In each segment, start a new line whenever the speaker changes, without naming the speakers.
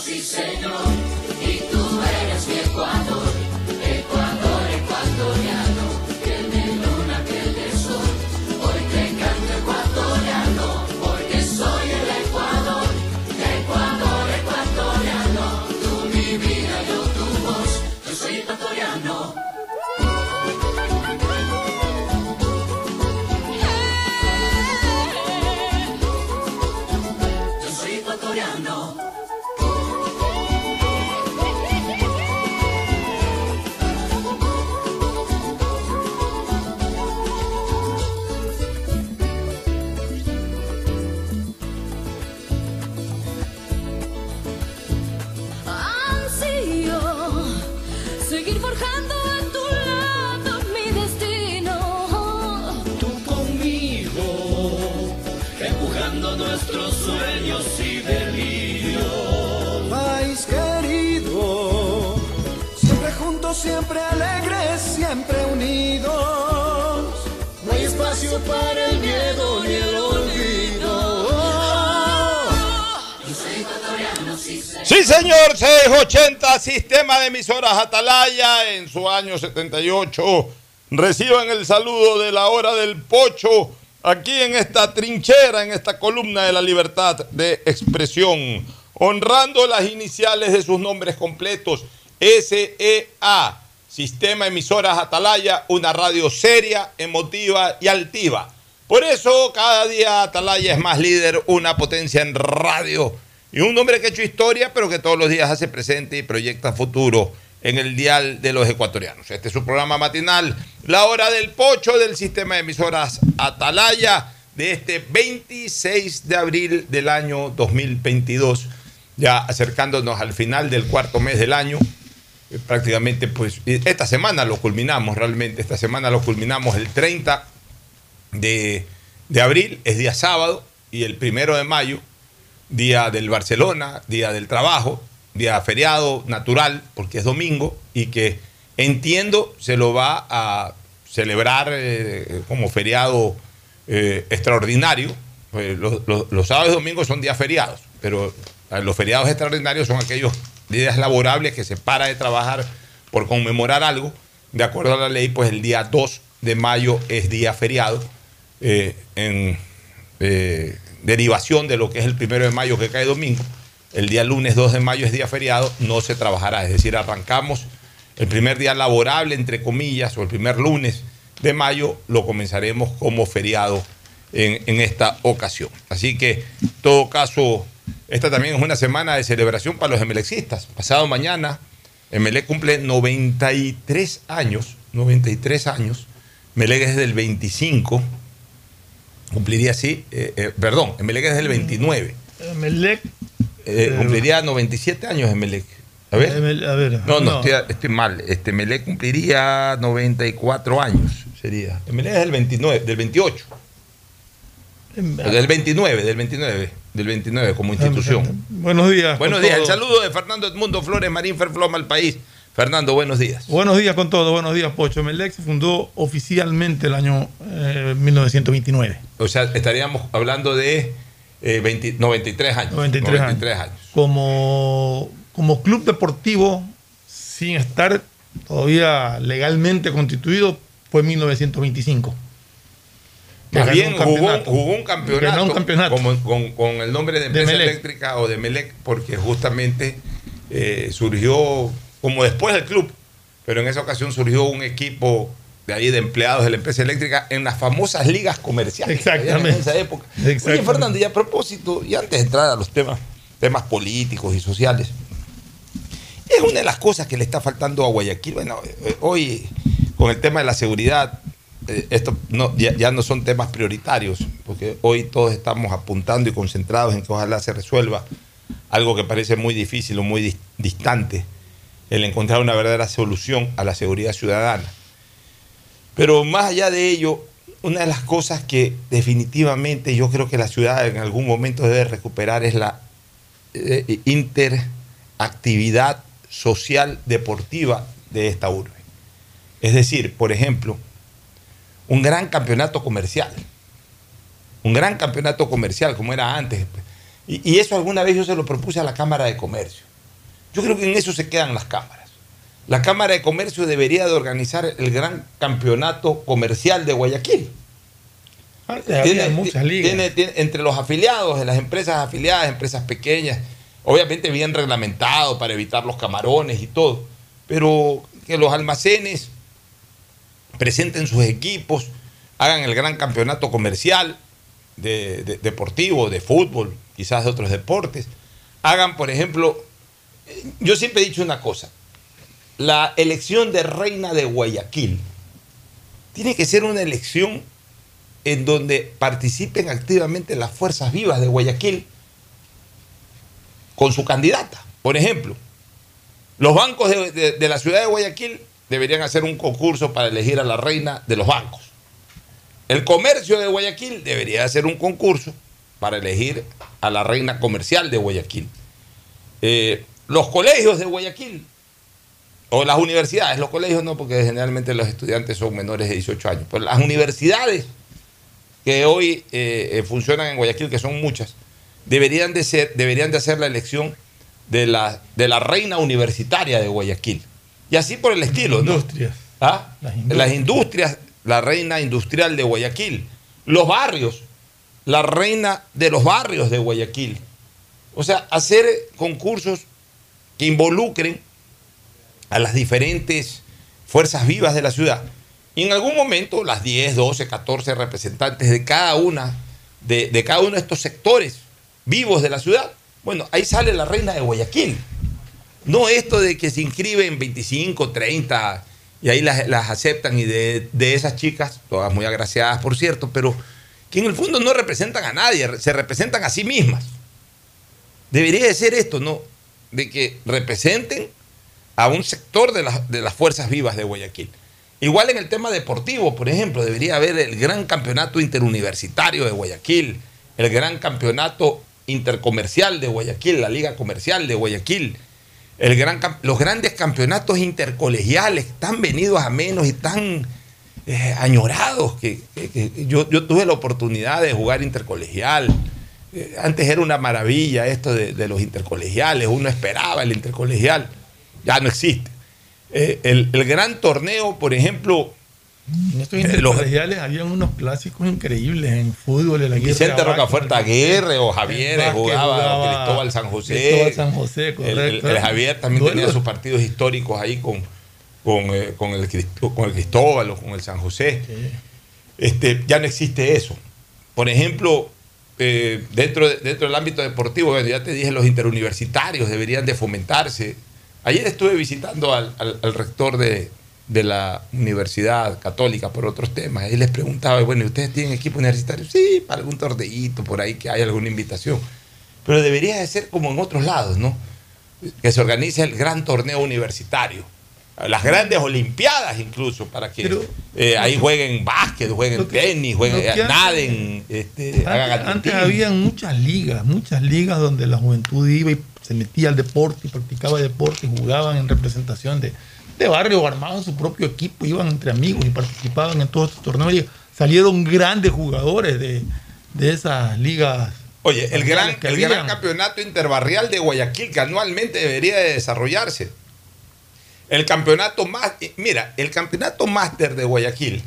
sí señor, y tú eres mi. Ecuador
siempre alegres, siempre unidos.
No hay espacio para el miedo ni el olvido. Sí,
señor, 680, sistema de emisoras Atalaya en su año 78. Reciban el saludo de la hora del pocho aquí en esta trinchera, en esta columna de la libertad de expresión, honrando las iniciales de sus nombres completos, SEA, Sistema Emisoras Atalaya, una radio seria, emotiva y altiva. Por eso cada día Atalaya es más líder, una potencia en radio y un hombre que ha hecho historia, pero que todos los días hace presente y proyecta futuro en el dial de los ecuatorianos. Este es su programa matinal, la hora del pocho del sistema de emisoras Atalaya de este 26 de abril del año 2022, ya acercándonos al final del cuarto mes del año. Eh, Prácticamente, pues, esta semana lo culminamos realmente. Esta semana lo culminamos el 30 de, de abril, es día sábado, y el primero de mayo, día del Barcelona, día del trabajo, día feriado natural, porque es domingo, y que entiendo se lo va a celebrar eh, como feriado eh, extraordinario. Los, los- los sábados y domingos son días feriados, pero eh, los feriados extraordinarios son aquellos días laborables que se para de trabajar por conmemorar algo. De acuerdo a la ley, pues el día 2 de mayo es día feriado. eh, en eh, derivación de lo que es el primero de mayo que cae domingo. El día lunes 2 de mayo es día feriado, no se trabajará. Es decir, arrancamos el primer día laborable, entre comillas, o el primer lunes de mayo, lo comenzaremos como feriado en, en esta ocasión. Así que, en todo caso, esta también es una semana de celebración para los emelexistas. Pasado mañana, Emelec cumple 93 años, 93 años. Emelec es del 25, cumpliría así, eh, eh, perdón, Emelec es del 29.
Melec.
Eh, cumpliría 97 años Emelec. A ver.
A ver.
No, no, Estoy, estoy mal. Este Emelec cumpliría 94 años, sería. Emelec es del 29, del 28. Del 29, del 29, del 29 como institución.
Buenos días.
Buenos días. El saludo de Fernando Edmundo Flores Marín Ferfloma al país. Fernando, buenos días.
Buenos días con todo, buenos días, Pocho. Melec se fundó oficialmente el año eh, 1929.
O sea, estaríamos hablando de eh, 20 93 años.
93 años.
años.
Como, como club deportivo, sin estar todavía legalmente constituido, fue 1925.
Bien
un
jugó, jugó un campeonato,
un
con, con el nombre de empresa
Melec.
eléctrica o de Melec, porque justamente eh, surgió como después del club, pero en esa ocasión surgió un equipo de ahí de empleados de la empresa eléctrica en las famosas ligas comerciales.
Exactamente.
En esa época. Oye,
Exactamente.
Fernando, y a propósito, y antes de entrar a los temas, temas políticos y sociales, es una de las cosas que le está faltando a Guayaquil. Bueno, eh, hoy con el tema de la seguridad, esto no, ya, no son temas prioritarios, porque hoy todos estamos apuntando y concentrados en que ojalá se resuelva algo que parece muy difícil o muy dis- distante, el encontrar una verdadera solución a la seguridad ciudadana. Pero más allá de ello, una de las cosas que definitivamente yo creo que la ciudad en algún momento debe recuperar es la eh, interactividad social deportiva de esta urbe. Es decir, por ejemplo, un gran campeonato comercial. Un gran campeonato comercial como era antes. Y, y eso alguna vez yo se lo propuse a la Cámara de Comercio. Yo creo que en eso se quedan las cámaras. La Cámara de Comercio debería de organizar el gran campeonato comercial de Guayaquil.
había muchas ligas.
tiene- tiene- entre los afiliados, de las empresas afiliadas, empresas pequeñas, obviamente bien reglamentado para evitar los camarones y todo, pero que los almacenes presenten sus equipos, hagan el gran campeonato comercial de, de- deportivo, de fútbol, quizás de otros deportes, hagan, por ejemplo, yo siempre he dicho una cosa, la elección de reina de Guayaquil tiene que ser una elección en donde participen activamente las fuerzas vivas de Guayaquil con su candidata. Por ejemplo, Los bancos de la ciudad de Guayaquil deberían hacer un concurso para elegir a la reina de los bancos. El comercio de Guayaquil debería hacer un concurso para elegir a la reina comercial de Guayaquil. Eh, los colegios de Guayaquil o las universidades, los colegios no, porque generalmente los estudiantes son menores de 18 años, pero las universidades que hoy eh, eh, funcionan en Guayaquil, que son muchas, deberían de, hacer la elección de la reina universitaria de Guayaquil. Y así por el estilo. ¿no?
Industrias.
¿Ah?
Las
Las
industrias.
industrias. la reina industrial de Guayaquil. Los barrios, la reina de los barrios de Guayaquil. O sea, hacer concursos que involucren a las diferentes fuerzas vivas de la ciudad. Y en algún momento las 10, 12, 14 representantes de cada una, de, de cada uno de estos sectores vivos de la ciudad, bueno, ahí sale la reina de Guayaquil. No esto de que se inscriben 25, 30 y ahí las, aceptan y de, de esas chicas, todas muy agraciadas por cierto, pero que en el fondo no representan a nadie, se representan a sí mismas. Debería de ser esto, ¿no? De que representen a un sector de, de las fuerzas vivas de Guayaquil. Igual en el tema deportivo, por ejemplo, debería haber el gran campeonato interuniversitario de Guayaquil, el gran campeonato intercomercial de Guayaquil, la liga comercial de Guayaquil, el gran, los grandes campeonatos intercolegiales tan venidos a menos y tan eh, añorados que, yo, yo tuve la oportunidad de jugar intercolegial. Eh, antes era una maravilla esto de, de los intercolegiales, uno esperaba el intercolegial, ya no existe. Eh, el, el gran torneo, por ejemplo,
En estos
Eh, los-
intercolegiales habían unos clásicos increíbles en fútbol. El Aguirre
Vicente Rocafuerte Aguirre o Javier jugaba,
jugaba
Cristóbal San José.
Cristóbal San José,
El- el,
correcto.
el Javier también tenía sus partidos históricos ahí con, con, eh, con el, Crist- con el Cristóbal o con el San José. Este, ya no existe eso. Por ejemplo, eh, dentro, de- dentro del ámbito deportivo, bueno, ya te dije, los interuniversitarios deberían de fomentarse. Ayer estuve visitando al, al- al rector de, de la Universidad Católica por otros temas y les preguntaba, bueno, ¿y ¿ustedes tienen equipo universitario? Sí, para algún torneíto por ahí que haya alguna invitación. Pero debería de ser como en otros lados, ¿no? Que se organice el gran torneo universitario. Las grandes olimpiadas incluso, para que
Pero-
eh, ahí jueguen básquet, jueguen tenis, jueguen, eh,
antes-
naden, este, hagan
Antes, antes
atletismo.
había muchas ligas, muchas ligas donde la juventud iba y se metía al deporte y practicaba deporte y jugaban en representación de, de barrio o armaban su propio equipo, iban entre amigos y participaban en todos estos torneos. Y salieron grandes jugadores de, de esas ligas.
Oye, el gran, el gran campeonato interbarrial de Guayaquil que anualmente debería de desarrollarse. El campeonato más, mira, el campeonato máster de Guayaquil,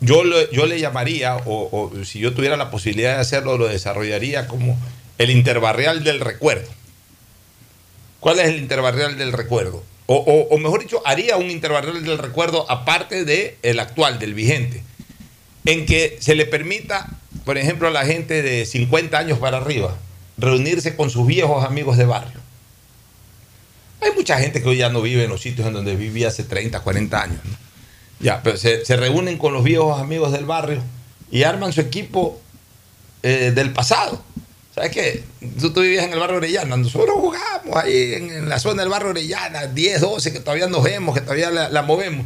yo, lo- yo le llamaría, o, o si yo tuviera la posibilidad de hacerlo, lo desarrollaría como el interbarrial del recuerdo. ¿Cuál es el interbarrial del recuerdo? O, o- mejor dicho, haría un interbarrial del recuerdo aparte del el actual, del vigente, en que se le permita, por ejemplo, a la gente de 50 años para arriba, reunirse con sus viejos amigos de barrio. Hay mucha gente que hoy ya no vive en los sitios en donde vivía hace 30, 40 años. Ya, pero se, se reúnen con los viejos amigos del barrio y arman su equipo eh, del pasado. ¿Sabes qué? Tú, tú vivías en el barrio Orellana, nosotros jugamos ahí en, la zona del barrio Orellana, 10, 12, que todavía nos vemos, que todavía la, movemos.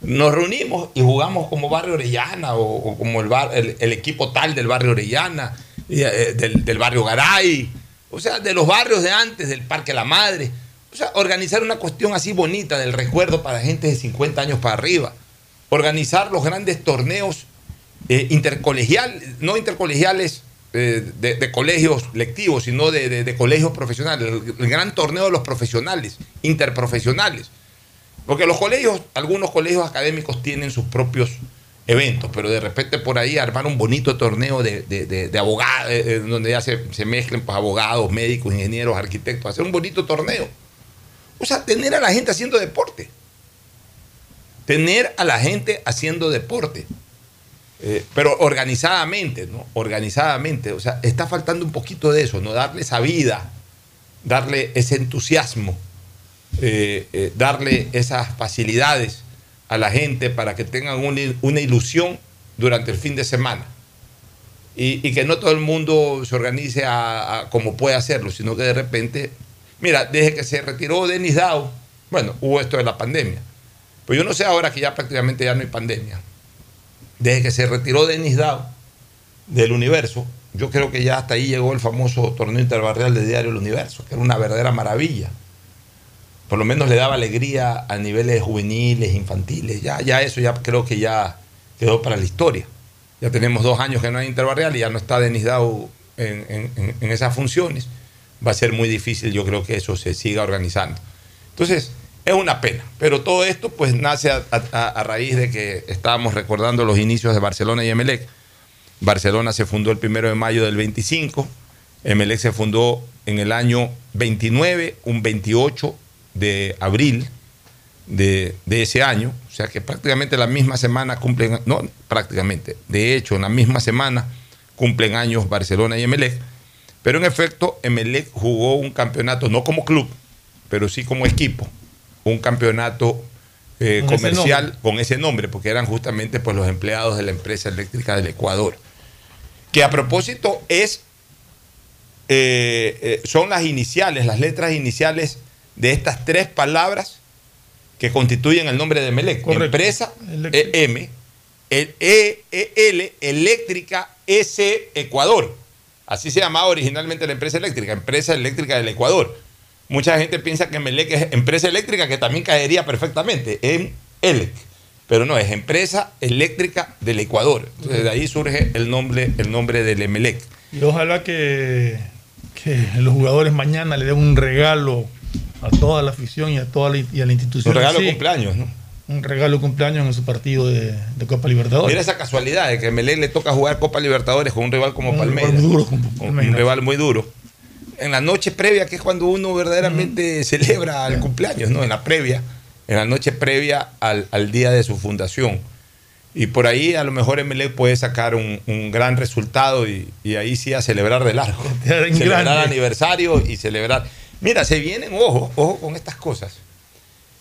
Nos reunimos y jugamos como barrio Orellana o, como el, bar- el, equipo tal del barrio Orellana, eh, del, del barrio Garay, o sea, de los barrios de antes, del Parque La Madre. O sea, organizar una cuestión así bonita del recuerdo para gente de 50 años para arriba. Organizar los grandes torneos eh, intercolegial, no intercolegiales eh, de, colegios lectivos, sino de, de- colegios profesionales. El, gran torneo de los profesionales, interprofesionales. Porque los colegios, algunos colegios académicos tienen sus propios eventos, pero de repente por ahí armar un bonito torneo de, abogados, eh, donde ya se, se mezclen pues, abogados, médicos, ingenieros, arquitectos, hacer un bonito torneo. O sea, tener a la gente haciendo deporte. Tener a la gente haciendo deporte. Eh, pero organizadamente, ¿no? Organizadamente. O sea, está faltando un poquito de eso, ¿no? Darle esa vida, darle ese entusiasmo, eh, eh, darle esas facilidades a la gente para que tengan una, una ilusión durante el fin de semana. Y, que no todo el mundo se organice a, como puede hacerlo, sino que de repente Mira, desde que se retiró Denis Dow, bueno, hubo esto de la pandemia. Pues yo no sé ahora que ya prácticamente ya no hay pandemia. Desde que se retiró Denis Dow del universo, yo creo que ya hasta ahí llegó el famoso torneo interbarrial de Diario El Universo, que era una verdadera maravilla. Por lo menos le daba alegría a niveles juveniles, infantiles. Ya, ya eso ya creo que ya quedó para la historia. Ya tenemos dos años que no hay interbarrial y ya no está Denis Dow en, en- en esas funciones. Va a ser muy difícil, yo creo que eso se siga organizando. Entonces, es una pena. Pero todo esto pues nace a, raíz de que estábamos recordando los inicios de Barcelona y Emelec. Barcelona se fundó el primero de mayo del 25, Emelec se fundó en el año 29, un 28 de abril de, de ese año, o sea que prácticamente la misma semana cumplen, no prácticamente, de hecho en la misma semana cumplen años Barcelona y Emelec, pero en efecto Emelec jugó un campeonato, no como club, pero sí como equipo, un campeonato eh,
Con
comercial con ese nombre, porque eran justamente pues, los empleados de la empresa eléctrica del Ecuador. Que a propósito es, eh, eh, son las iniciales, las letras iniciales de estas tres palabras que constituyen el nombre de Melec. Empresa E, M, el E, E, L, Eléctrica S Ecuador. Así se llamaba originalmente la empresa eléctrica, Empresa Eléctrica del Ecuador. Mucha gente piensa que Melec es empresa eléctrica, que también caería perfectamente en ELEC. Pero no, es Empresa Eléctrica del Ecuador. Entonces de ahí surge el nombre, el nombre del Emelec.
Y ojalá que, que los jugadores mañana le den un regalo a toda la afición y a toda la, y a la institución.
Un regalo de cumpleaños, ¿no?
Un regalo de cumpleaños en su partido de, de Copa Libertadores.
Mira esa casualidad de que a Melec le toca jugar Copa Libertadores con un rival como
Un
Palmeiras.
rival muy duro como
Un-
Palmeiras.
Un rival muy duro. En la noche previa, que es cuando uno verdaderamente celebra el cumpleaños, ¿no? En la previa, en la noche previa al, al día de su fundación. Y por ahí a lo mejor Emelec puede sacar un, un gran resultado y, y ahí sí a celebrar de largo. Celebrar
grande.
aniversario y celebrar. Mira, se vienen, ojo, ojo con estas cosas.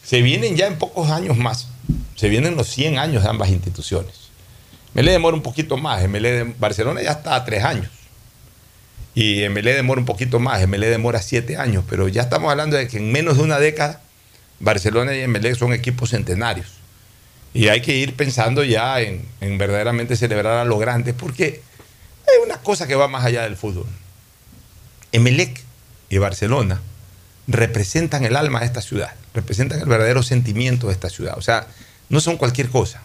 Se vienen ya en pocos años más. Se vienen los 100 años de ambas instituciones. MLE demora un poquito más. MLE de Barcelona ya está a tres años. Y MLE demora un poquito más. MLE demora siete años. Pero ya estamos hablando de que en menos de una década, Barcelona y MLE son equipos centenarios. Y hay que ir pensando ya en, en verdaderamente celebrar a lo grande, porque hay una cosa que va más allá del fútbol. Emelec y Barcelona representan el alma de esta ciudad, representan el verdadero sentimiento de esta ciudad. O sea, no son cualquier cosa.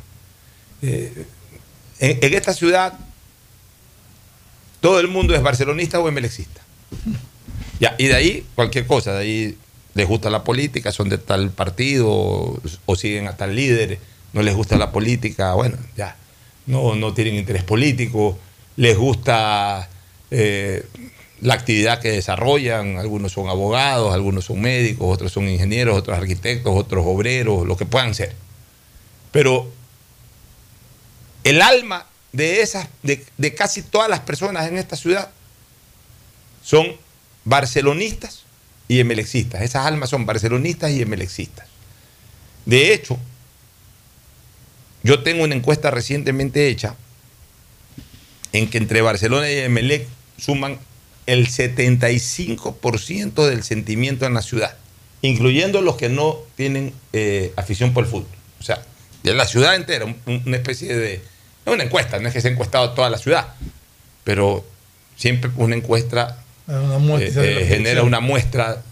Eh, en esta ciudad, todo el mundo es barcelonista o emelecista. Ya, y de ahí cualquier cosa, de ahí les gusta la política, son de tal partido o, o siguen a tal líder, no les gusta la política, bueno, ya, no, no tienen interés político, les gusta eh, la actividad que desarrollan, algunos son abogados, algunos son médicos, otros son ingenieros, otros arquitectos, otros obreros, lo que puedan ser. Pero el alma de esas, de, de casi todas las personas en esta ciudad son barcelonistas y emelexistas. Esas almas son barcelonistas y emelexistas. De hecho, yo tengo una encuesta recientemente hecha en que entre Barcelona y Emelec suman el 75% del sentimiento en la ciudad, incluyendo los que no tienen eh, afición por el fútbol. O sea, de la ciudad entera, un- un- una especie de... No una encuesta, no es que se ha encuestado toda la ciudad, pero siempre una encuesta
Una muestra
eh, eh, genera una muestra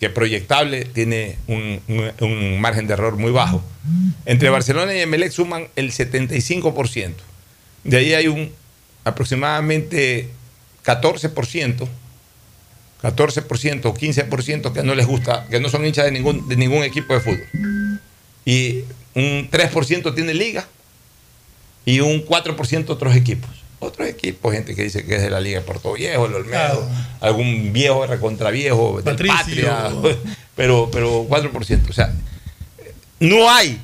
que proyectable tiene un, un- un margen de error muy bajo. Entre Barcelona y Emelec suman el 75%. De ahí hay un aproximadamente 14%, 14% o 15% que no les gusta, que no son hinchas de ningún, de ningún equipo de fútbol. Y un 3% tiene liga y un 4% otros equipos. Otros equipos, gente que dice que es de la Liga de Puerto Viejo, el Olmedo, algún viejo recontra viejo. Patria, pero, pero 4%. O sea, no hay,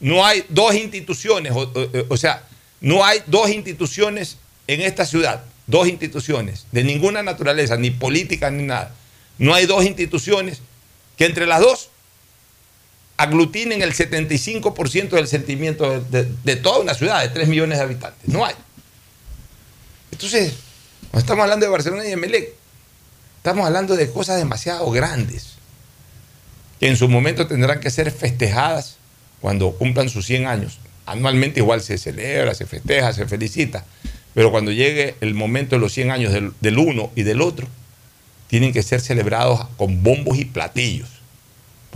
no hay dos instituciones, o, o- o sea, no hay dos instituciones en esta ciudad, dos instituciones de ninguna naturaleza, ni política ni nada. No hay dos instituciones que entre las dos aglutinen el 75% del sentimiento de, toda una ciudad de 3 millones de habitantes. No hay. Entonces, cuando estamos hablando de Barcelona y de Melec, Estamos hablando de cosas demasiado grandes, que en su momento tendrán que ser festejadas cuando cumplan sus 100 años. Anualmente igual se celebra, se festeja, se felicita, pero cuando llegue el momento de los 100 años del uno y del otro, tienen que ser celebrados con bombos y platillos,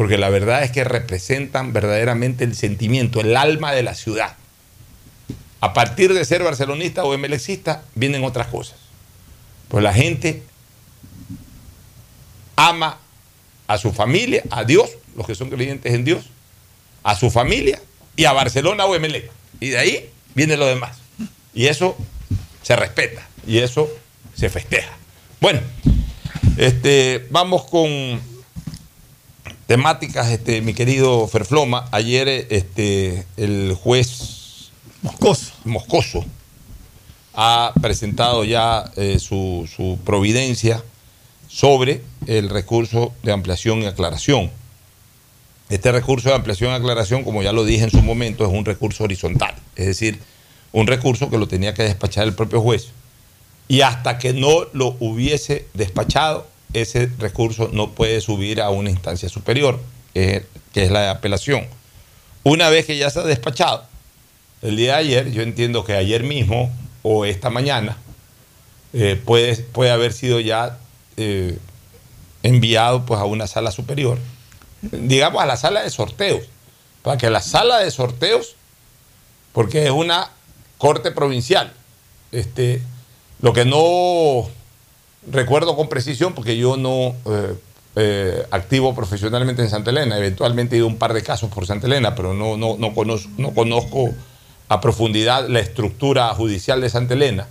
porque la verdad es que representan verdaderamente el sentimiento, el alma de la ciudad. A partir de ser barcelonista o emelexista, vienen otras cosas. Pues la gente ama a su familia, a Dios, los que son creyentes en Dios, a su familia y a Barcelona o Emelec. Y de ahí viene lo demás. Y eso se respeta y eso se festeja. Bueno, este, vamos con temáticas, este, mi querido Ferfloma. Ayer este, el juez
Moscoso.
Moscoso ha presentado ya eh, su, su providencia sobre el recurso de ampliación y aclaración. Este recurso de ampliación y aclaración, como ya lo dije en su momento, es un recurso horizontal, es decir, un recurso que lo tenía que despachar el propio juez. Y hasta que no lo hubiese despachado, ese recurso no puede subir a una instancia superior, que es la de apelación. Una vez que ya se ha despachado, el día de ayer, yo entiendo que ayer mismo o esta mañana, eh, puede, puede haber sido ya eh, enviado pues, a una sala superior, digamos a la sala de sorteos, para que la sala de sorteos, porque es una corte provincial, este, lo que no recuerdo con precisión, porque yo no eh, eh, activo profesionalmente en Santa Elena, eventualmente he ido un par de casos por Santa Elena, pero no, no, no, conozco, no conozco a profundidad la estructura judicial de Santa Elena.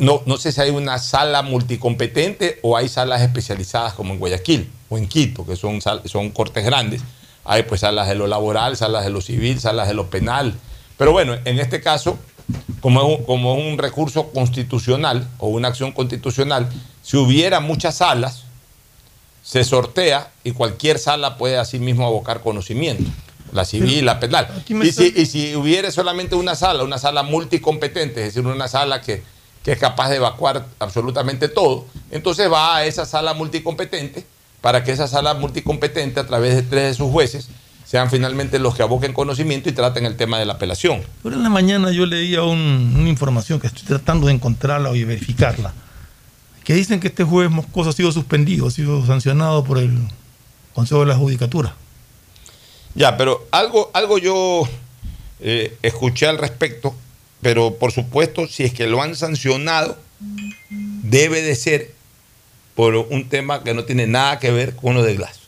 No, no sé si hay una sala multicompetente o hay salas especializadas como en Guayaquil o en Quito, que son, son cortes grandes. Hay pues salas de lo laboral, salas de lo civil, salas de lo penal. Pero bueno, en este caso, como es un, como es un recurso constitucional o una acción constitucional, si hubiera muchas salas, se sortea y cualquier sala puede asimismo abocar conocimiento. La civil, la penal. Y si, y si hubiera solamente una sala, una sala multicompetente, es decir, una sala que, que es capaz de evacuar absolutamente todo, entonces va a esa sala multicompetente para que esa sala multicompetente, a través de tres de sus jueces, sean finalmente los que aboquen conocimiento y traten el tema de la apelación.
Pero en la mañana yo leía un- una información que estoy tratando de encontrarla y verificarla, que dicen que este juez Moscoso ha sido suspendido, ha sido sancionado por el Consejo de la Judicatura.
Ya, pero algo, algo yo eh, escuché al respecto, pero por supuesto, si es que lo han sancionado, debe de ser por un tema que no tiene nada que ver con lo de Glass.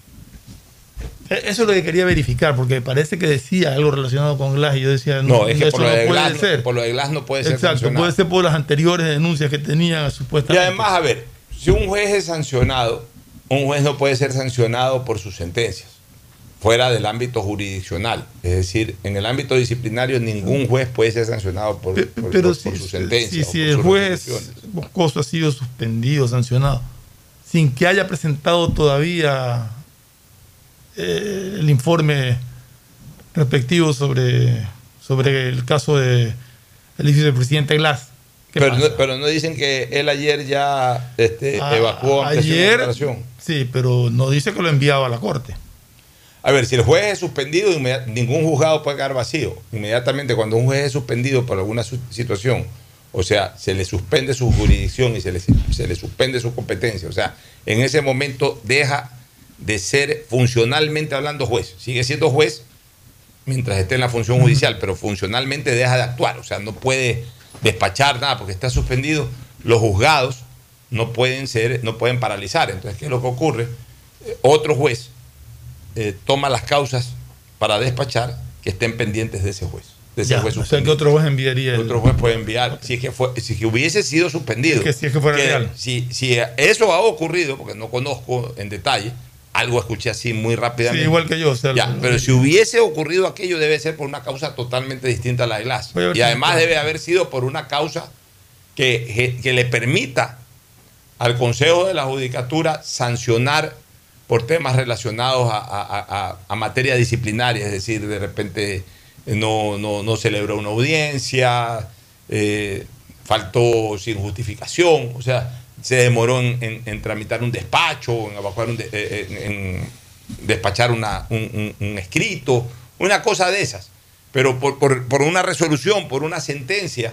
E- Eso es lo que quería verificar, porque parece que decía algo relacionado con Glass y yo decía,
No,
no,
es que
eso
por lo,
no
de
puede
Glass,
ser.
por lo de Glass no puede ser
Exacto, puede ser por las anteriores denuncias que tenía
Y
supuestamente.
además, a ver, si un juez es sancionado, un juez no puede ser sancionado por sus sentencias, fuera del ámbito jurisdiccional. Es decir, en el ámbito disciplinario ningún juez puede ser sancionado por, por-
Pero
por-
si,
por sus
si- si
por
el juez. Moscoso ha sido suspendido, sancionado, sin que haya presentado todavía eh, el informe respectivo sobre, sobre el caso de el vicepresidente Glass. ¿qué
Pero no, pero no dicen que él ayer ya este,
Ah,
evacuó
ayer, sí, pero no dice que lo enviaba a la corte.
A ver, si el juez es suspendido, ningún juzgado puede quedar vacío. Inmediatamente cuando un juez es suspendido por alguna situación, o sea, se le suspende su jurisdicción y se le, se le suspende su competencia, o sea, en ese momento deja de ser funcionalmente hablando juez. Sigue siendo juez mientras esté en la función judicial, pero funcionalmente deja de actuar, o sea, no puede despachar nada porque está suspendido. Los juzgados no pueden ser, no pueden paralizar. Entonces, ¿qué es lo que ocurre? Eh, Otro juez eh, toma las causas para despachar que estén pendientes de ese juez. De ese
Ya,
juez
o sea que otro juez enviaría el-
Otro juez puede enviar, si es que, fue, si es que hubiese sido suspendido.
Que si es que fuera real.
Si, si eso ha ocurrido, porque no conozco en detalle, algo escuché así muy rápidamente.
Sí, igual que yo. o sea,
Ya,
lo-
pero si hubiese ocurrido aquello debe ser por una causa totalmente distinta a la de Glass. Y además debe haber sido por una causa que, que- le permita al Consejo de la Judicatura sancionar por temas relacionados a, a- a- a materia disciplinaria, es decir, de repente no, no, no celebró una audiencia, eh, faltó sin justificación, o sea, se demoró en, tramitar un despacho, en evacuar un de- eh, en, despachar una- un, un- un escrito, una cosa de esas. Pero por, por- por una resolución, por una sentencia,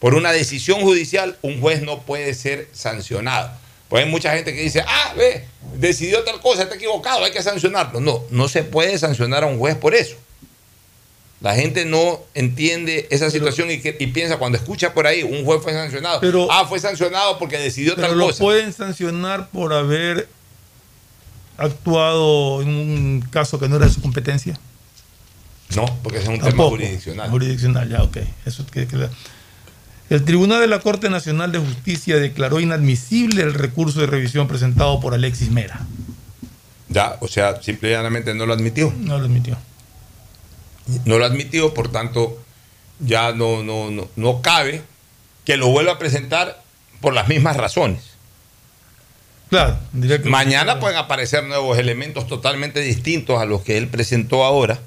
por una decisión judicial, un juez no puede ser sancionado. Pues hay mucha gente que dice, ah, ve, decidió tal cosa, está equivocado, hay que sancionarlo. No, no se puede sancionar a un juez por eso. La gente no entiende esa situación y, que- y piensa cuando escucha por ahí, un juez fue sancionado.
Pero-
ah, fue sancionado porque decidió
Pero
tal
lo
cosa.
pueden sancionar por haber actuado en un caso que no era de su competencia.
No, porque es un tema jurisdiccional.
Jurisdiccional, ya, ok. Eso que- que- El Tribunal de la Corte Nacional de Justicia declaró inadmisible el recurso de revisión presentado por Alexis Mera.
Ya, o sea, simple y llanamente no lo admitió.
No lo admitió.
No lo admitió, por tanto, ya no, no, no, no cabe que lo vuelva a presentar por las mismas razones.
Claro,
Mañana pueden aparecer nuevos elementos totalmente distintos a los que él presentó ahora.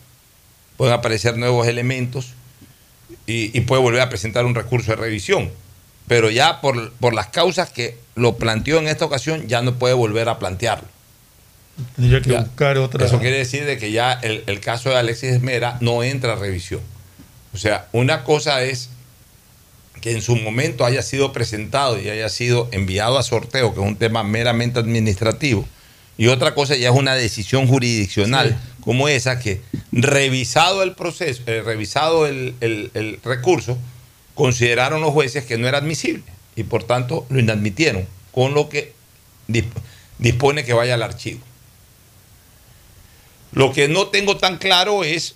Pueden aparecer nuevos elementos y, y puede volver a presentar un recurso de revisión. Pero ya por, por las causas que lo planteó en esta ocasión, ya no puede volver a plantearlo.
Tendría que
Ya.
buscar otra.
Eso quiere decir de que ya el, el caso de Alexis Mera no entra a revisión. O sea, una cosa es que en su momento haya sido presentado y haya sido enviado a sorteo, que es un tema meramente administrativo, y otra cosa ya es una decisión jurisdiccional como esa que, revisado el proceso, eh, revisado el, el- el recurso, consideraron los jueces que no era admisible y por tanto lo inadmitieron, con lo que disp- dispone que vaya al archivo. Lo que no tengo tan claro es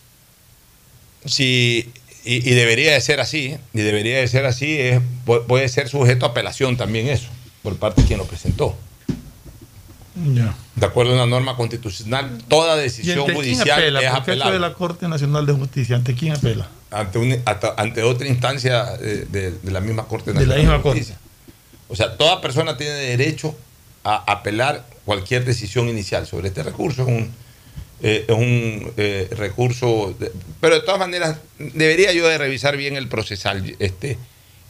si, y, y debería de ser así, y debería de ser así, es, pu- puede ser sujeto a apelación también eso, por parte de quien lo presentó. De acuerdo a una norma constitucional, toda
¿Y
decisión judicial
apela?
es
esto de
apelable.
la Corte Nacional de Justicia, ¿ante quién apela?
Ante, un- ante otra instancia de, de- de la misma Corte
De la
Nacional
misma
Justicia. O sea, toda persona tiene derecho a apelar cualquier decisión inicial sobre este recurso. Es un, eh, es un eh, recurso, de- pero de todas maneras debería yo de revisar bien el procesal. Este,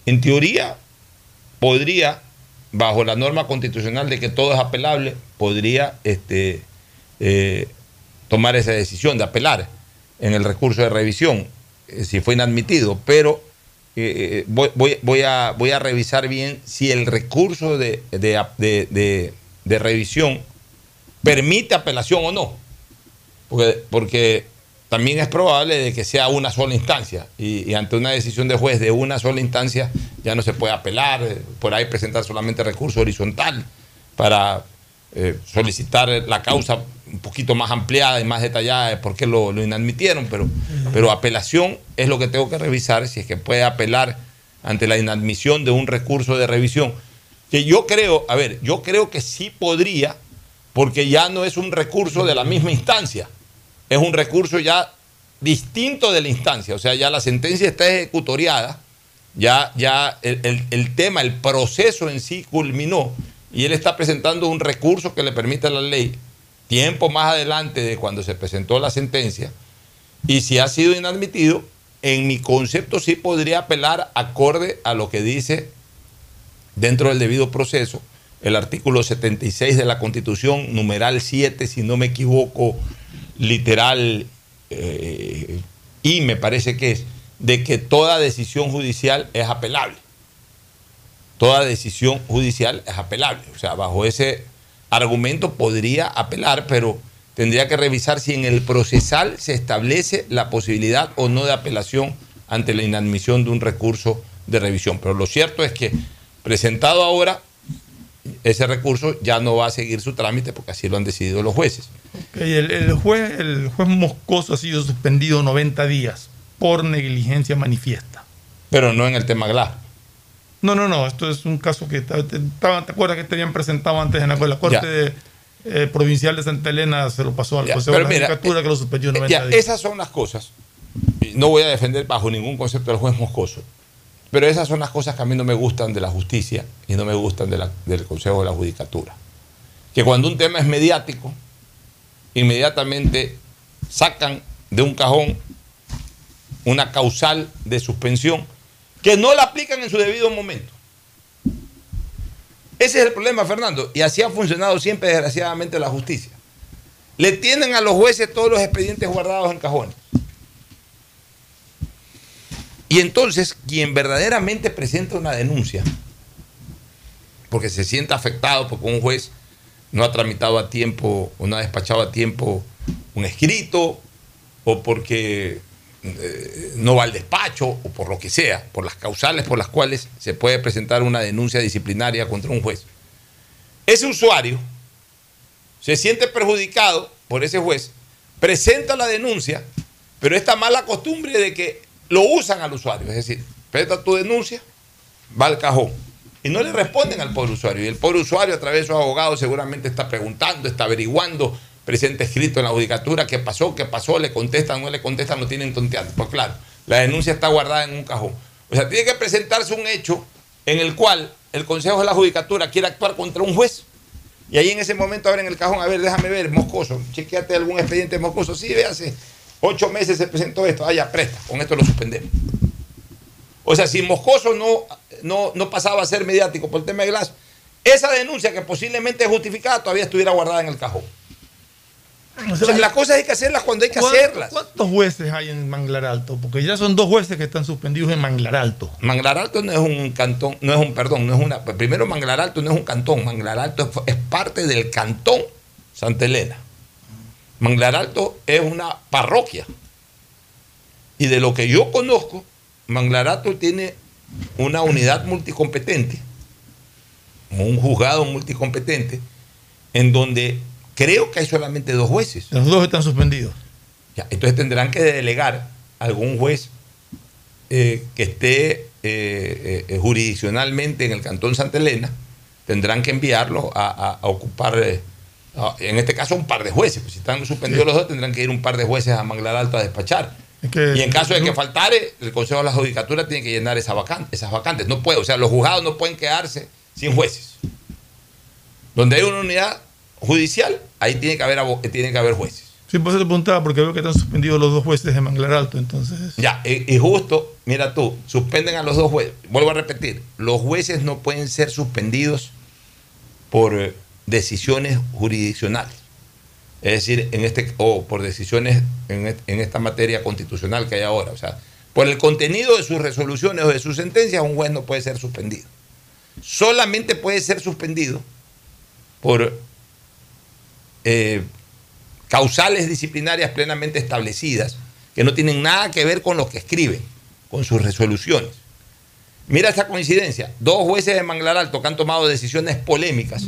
en teoría, podría, bajo la norma constitucional de que todo es apelable, podría este, eh, tomar esa decisión de apelar en el recurso de revisión, si fue inadmitido, pero voy, voy- voy a, voy a revisar bien si el recurso de- de- de- de revisión permite apelación o no. Porque, porque también es probable de que sea una sola instancia. Y, y ante una decisión de juez de una sola instancia ya no se puede apelar, eh, por ahí presentar solamente recurso horizontal para eh, solicitar la causa un poquito más ampliada y más detallada de por qué lo, lo inadmitieron, pero, pero apelación es lo que tengo que revisar, si es que puede apelar ante la inadmisión de un recurso de revisión. Que yo creo, a ver, yo creo que sí podría, porque ya no es un recurso de la misma instancia, es un recurso ya distinto de la instancia, o sea, ya la sentencia está ejecutoriada, ya, ya el, el- el tema, el proceso en sí culminó y él está presentando un recurso que le permite a la ley tiempo más adelante de cuando se presentó la sentencia y si ha sido inadmitido, en mi concepto sí podría apelar acorde a lo que dice dentro del debido proceso el artículo 76 de la Constitución, numeral 7, si no me equivoco, literal eh, y me parece que es, de que toda decisión judicial es apelable. Toda decisión judicial es apelable. O sea, bajo ese argumento podría apelar, pero tendría que revisar si en el procesal se establece la posibilidad o no de apelación ante la inadmisión de un recurso de revisión. Pero lo cierto es que presentado ahora, ese recurso ya no va a seguir su trámite porque así lo han decidido los jueces.
El, el juez, el juez Moscoso ha sido suspendido 90 días por negligencia manifiesta.
Pero no en el tema GLAS.
No, no, no, esto es un caso que te, ¿te acuerdas que te habían presentado antes en la, la Corte eh, Provincial de Santa Elena? Se lo pasó al
Ya,
Consejo de la
mira,
Judicatura que lo suspendió 90
Ya,
días.
esas son las cosas. Y No voy a defender bajo ningún concepto al juez Moscoso. Pero esas son las cosas que a mí no me gustan de la justicia y no me gustan de la- del Consejo de la Judicatura. Que cuando un tema es mediático, inmediatamente sacan de un cajón una causal de suspensión que no la aplican en su debido momento. Ese es el problema, Fernando. Y así ha funcionado siempre, desgraciadamente, la justicia. Le tienen a los jueces todos los expedientes guardados en cajones. Y entonces, quien verdaderamente presenta una denuncia, porque se siente afectado porque un juez no ha tramitado a tiempo o no ha despachado a tiempo un escrito, o porque eh, no va al despacho, o por lo que sea, por las causales por las cuales se puede presentar una denuncia disciplinaria contra un juez. Ese usuario se siente perjudicado por ese juez, presenta la denuncia, pero esta mala costumbre de que lo usan al usuario, es decir, presenta tu denuncia, va al cajón. Y no le responden al pobre usuario. Y el pobre usuario, a través de su abogado, seguramente está preguntando, está averiguando, presenta escrito en la judicatura qué pasó, qué pasó, le contestan, no le contestan, no tienen tonteando. Pues claro, la denuncia está guardada en un cajón. O sea, tiene que presentarse un hecho en el cual el Consejo de la Judicatura quiere actuar contra un juez. Y ahí en ese momento abren el cajón, a ver, déjame ver, Moscoso, chequeate algún expediente Moscoso. Sí, ve, hace ocho meses se presentó esto, ah, ya, presta, con esto lo suspendemos. O sea, si Moscoso no, no, no pasaba a ser mediático por el tema de Glass, esa denuncia que posiblemente es justificada todavía estuviera guardada en el cajón. O sea, las cosas hay que hacerlas cuando hay que
¿Cuántos-
hacerlas.
¿Cuántos jueces hay en Manglar Alto? Porque ya son dos jueces que están suspendidos en Manglar Alto.
Manglar Alto no es un cantón, no es un, perdón, no es una. Primero, Manglar Alto no es un cantón, Manglar Alto es, es parte del cantón Santa Elena. Manglar Alto es una parroquia. Y de lo que yo conozco, Manglar Alto tiene una unidad multicompetente, un juzgado multicompetente, en donde creo que hay solamente dos jueces.
Los dos están suspendidos.
Ya, entonces tendrán que delegar a algún juez eh, que esté eh, eh, jurisdiccionalmente en el Cantón Santa Elena, tendrán que enviarlo a, a- a ocupar, eh, en este caso, un par de jueces. Pues si están suspendidos
Sí.
los dos, tendrán que ir un par de jueces a Manglar Alto a despachar.
Es que-
y en caso de que faltare, el Consejo de la Judicatura tiene que llenar esa vacante, esas vacantes. No puede, o sea, los juzgados no pueden quedarse sin jueces. Donde hay una unidad judicial, ahí tiene que haber, abo- tiene que haber jueces.
Sí, por eso te preguntaba, porque veo que están suspendidos los dos jueces de Manglar Alto, entonces.
Ya, y, y justo, mira tú, suspenden a los dos jueces. Vuelvo a repetir, los jueces no pueden ser suspendidos por eh, decisiones jurisdiccionales. Es decir, en este, o por decisiones en, en esta materia constitucional que hay ahora. O sea, por el contenido de sus resoluciones o de sus sentencias, un juez no puede ser suspendido. Solamente puede ser suspendido por eh, causales disciplinarias plenamente establecidas que no tienen nada que ver con lo que escriben, con sus resoluciones. Mira esta coincidencia, dos jueces de Manglar Alto que han tomado decisiones polémicas,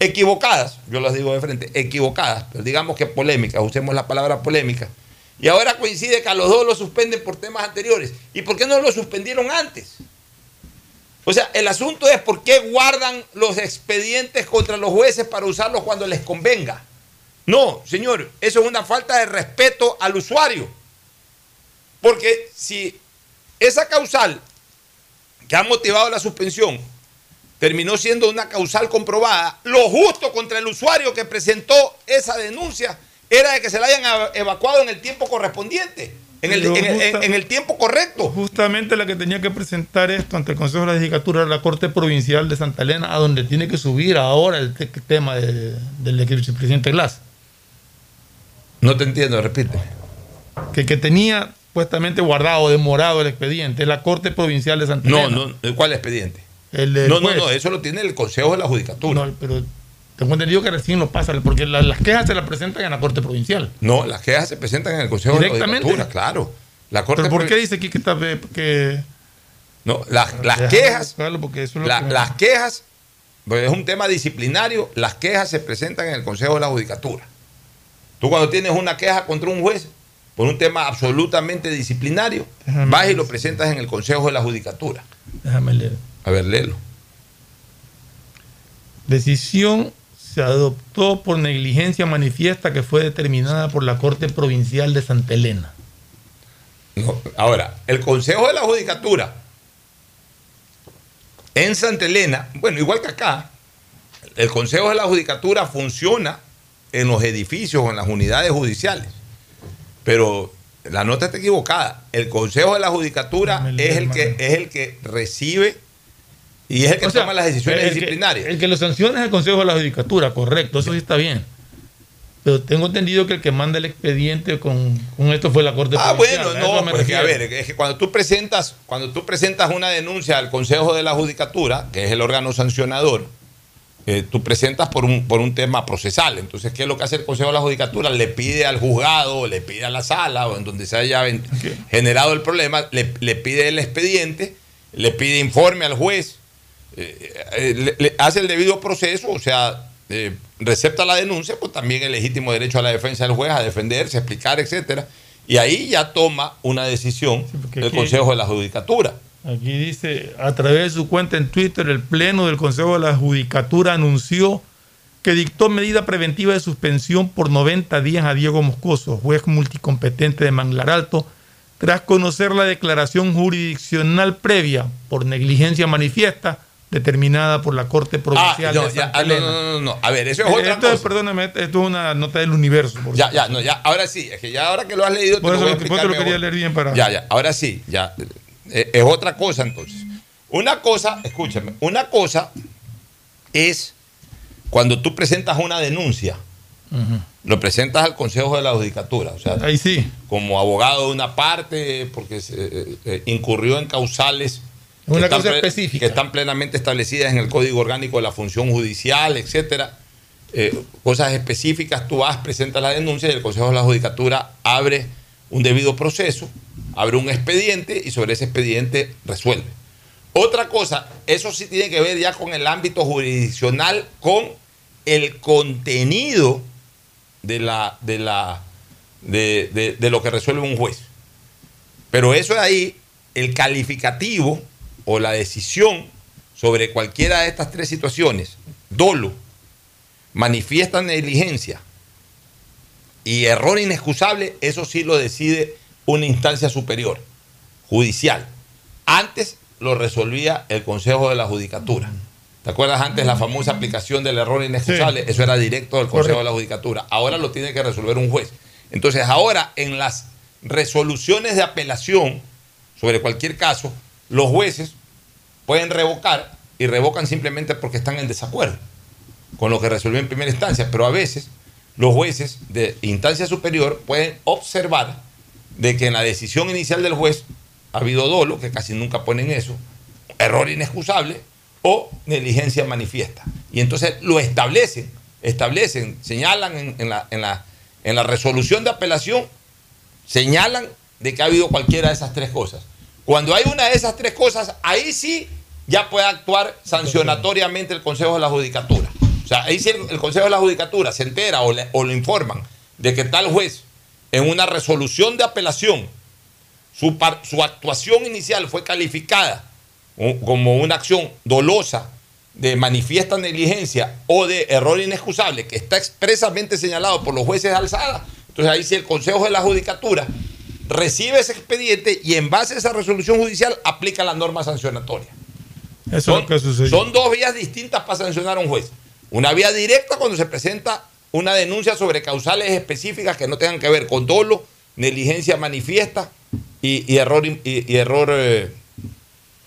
equivocadas, yo las digo de frente, equivocadas, pero digamos que polémicas, usemos la palabra polémica, y ahora coincide que a los dos los suspenden por temas anteriores. ¿Y por qué no los suspendieron antes? O sea, el asunto es por qué guardan los expedientes contra los jueces para usarlos cuando les convenga. No, señor, eso es una falta de respeto al usuario. Porque si esa causal que ha motivado la suspensión terminó siendo una causal comprobada, lo justo contra el usuario que presentó esa denuncia era de que se la hayan evacuado en el tiempo correspondiente, en el, en el-
justa-
en el tiempo correcto.
Justamente la que tenía que presentar esto ante el Consejo de la Judicatura era la Corte Provincial de Santa Elena, a donde tiene que subir ahora el te- tema de- del vicepresidente Glass.
No te entiendo, repite.
Que, que tenía puestamente guardado, demorado el expediente, la Corte Provincial de Santa
No,
Elena.
no, ¿cuál expediente?
El
No, no,
juez.
no, eso lo tiene el Consejo de la Judicatura.
No, pero tengo entendido que recién lo pasa, porque la- las quejas se las presentan en la Corte Provincial.
No, las quejas se presentan en el Consejo de la. Judicatura, claro. La Corte
¿Pero por qué dice aquí que está que
No, las, las quejas,
porque eso es lo
la-
que
las quejas, pues es un tema disciplinario, las quejas se presentan en el Consejo de la Judicatura. Tú cuando tienes una queja contra un juez por un tema absolutamente disciplinario,
Déjame
vas y lo presentas en el Consejo de la Judicatura.
Déjame leer.
A ver, léelo.
Decisión se adoptó por negligencia manifiesta que fue determinada por la Corte Provincial de Santa Elena.
No, Ahora, el Consejo de la Judicatura en Santa Elena, bueno, igual que acá, el Consejo de la Judicatura funciona en los edificios o en las unidades judiciales. Pero la nota está equivocada. El Consejo de la Judicatura es el, que, es el que recibe Y es el que
O sea,
toma las decisiones
el
disciplinarias.
el que lo sanciona es el Consejo de la Judicatura, correcto, eso sí está bien. Pero tengo entendido que el que manda el expediente con, con esto fue la Corte
Ah, bueno, no,
me
porque a ver, es que cuando tú presentas, cuando tú presentas una denuncia al Consejo de la Judicatura, que es el órgano sancionador, eh, tú presentas por un, por un tema procesal. Entonces, ¿qué es lo que hace el Consejo de la Judicatura? Le pide al juzgado, le pide a la sala, o en donde se haya generado el problema, le, le pide el expediente, le pide informe al juez, eh, eh, le, le hace el debido proceso, o sea, eh, recepta la denuncia, pues también el legítimo derecho a la defensa del juez a defenderse, a explicar, etcétera. Y ahí ya toma una decisión el
aquí-
Consejo de la Judicatura.
Aquí dice, a través de su cuenta en Twitter, el Pleno del Consejo de la Judicatura anunció que dictó medida preventiva de suspensión por 90 días a Diego Moscoso, juez multicompetente de Manglar Alto, tras conocer la declaración jurisdiccional previa por negligencia manifiesta determinada por la Corte
Ah,
Provincial
no,
de
ya, ah, no, no, no, no. A ver, eso es otra
esto es,
cosa.
perdóname, esto es una nota del universo. por
Ya, ya, no, ya, ahora sí, es que ya ahora que lo has leído, te
Por
lo
eso
voy a
lo- lo quería leer bien para-
Ya, ya, ahora sí, ya. Eh, Es otra cosa entonces. Una cosa, escúchame, una cosa es cuando tú presentas una denuncia, lo presentas al Consejo de la Judicatura, o sea,
Ahí sí.
como abogado de una parte, porque se, eh, eh, incurrió en causales
Una
ple-
específica.
que están plenamente establecidas en el Código Orgánico de la Función Judicial, etcétera. Eh, cosas específicas, tú vas, presentas la denuncia y el Consejo de la Judicatura abre un debido proceso, abre un expediente y sobre ese expediente resuelve. Otra cosa, eso sí tiene que ver ya con el ámbito jurisdiccional, con el contenido de la, de la de, de- de lo que resuelve un juez. Pero eso de ahí, el calificativo o la decisión sobre cualquiera de estas tres situaciones, dolo, manifiesta negligencia y error inexcusable, eso sí lo decide una instancia superior, judicial. Antes lo resolvía el Consejo de la Judicatura. ¿Te acuerdas antes la famosa aplicación del error inexcusable?
Sí.
Eso era directo del Consejo
Correcto.
de la Judicatura. Ahora lo tiene que resolver un juez. Entonces, ahora en las resoluciones de apelación sobre cualquier caso, los jueces pueden revocar y revocan simplemente porque están en desacuerdo con lo que resolvió en primera instancia, pero a veces los jueces de instancia superior pueden observar de que en la decisión inicial del juez ha habido dolo, que casi nunca ponen eso, error inexcusable o negligencia manifiesta. Y entonces lo establecen, establecen, señalan en, en la, en la- en la resolución de apelación, señalan de que ha habido cualquiera de esas tres cosas. Cuando hay una de esas tres cosas, ahí sí ya puede actuar sancionatoriamente el Consejo de la Judicatura. O sea, ahí sí el, Consejo de la Judicatura se entera o, le- informan de que tal juez en una resolución de apelación su, actuación inicial fue calificada como una acción dolosa de manifiesta negligencia o de error inexcusable que está expresamente señalado por los jueces de alzada, entonces ahí sí el Consejo de la Judicatura recibe ese expediente y en base a esa resolución judicial aplica la norma sancionatoria.
Eso es lo que sucedió.
Son dos vías distintas para sancionar a un juez. Una vía directa cuando se presenta una denuncia sobre causales específicas que no tengan que ver con dolo, negligencia manifiesta y, y error, y, y error eh,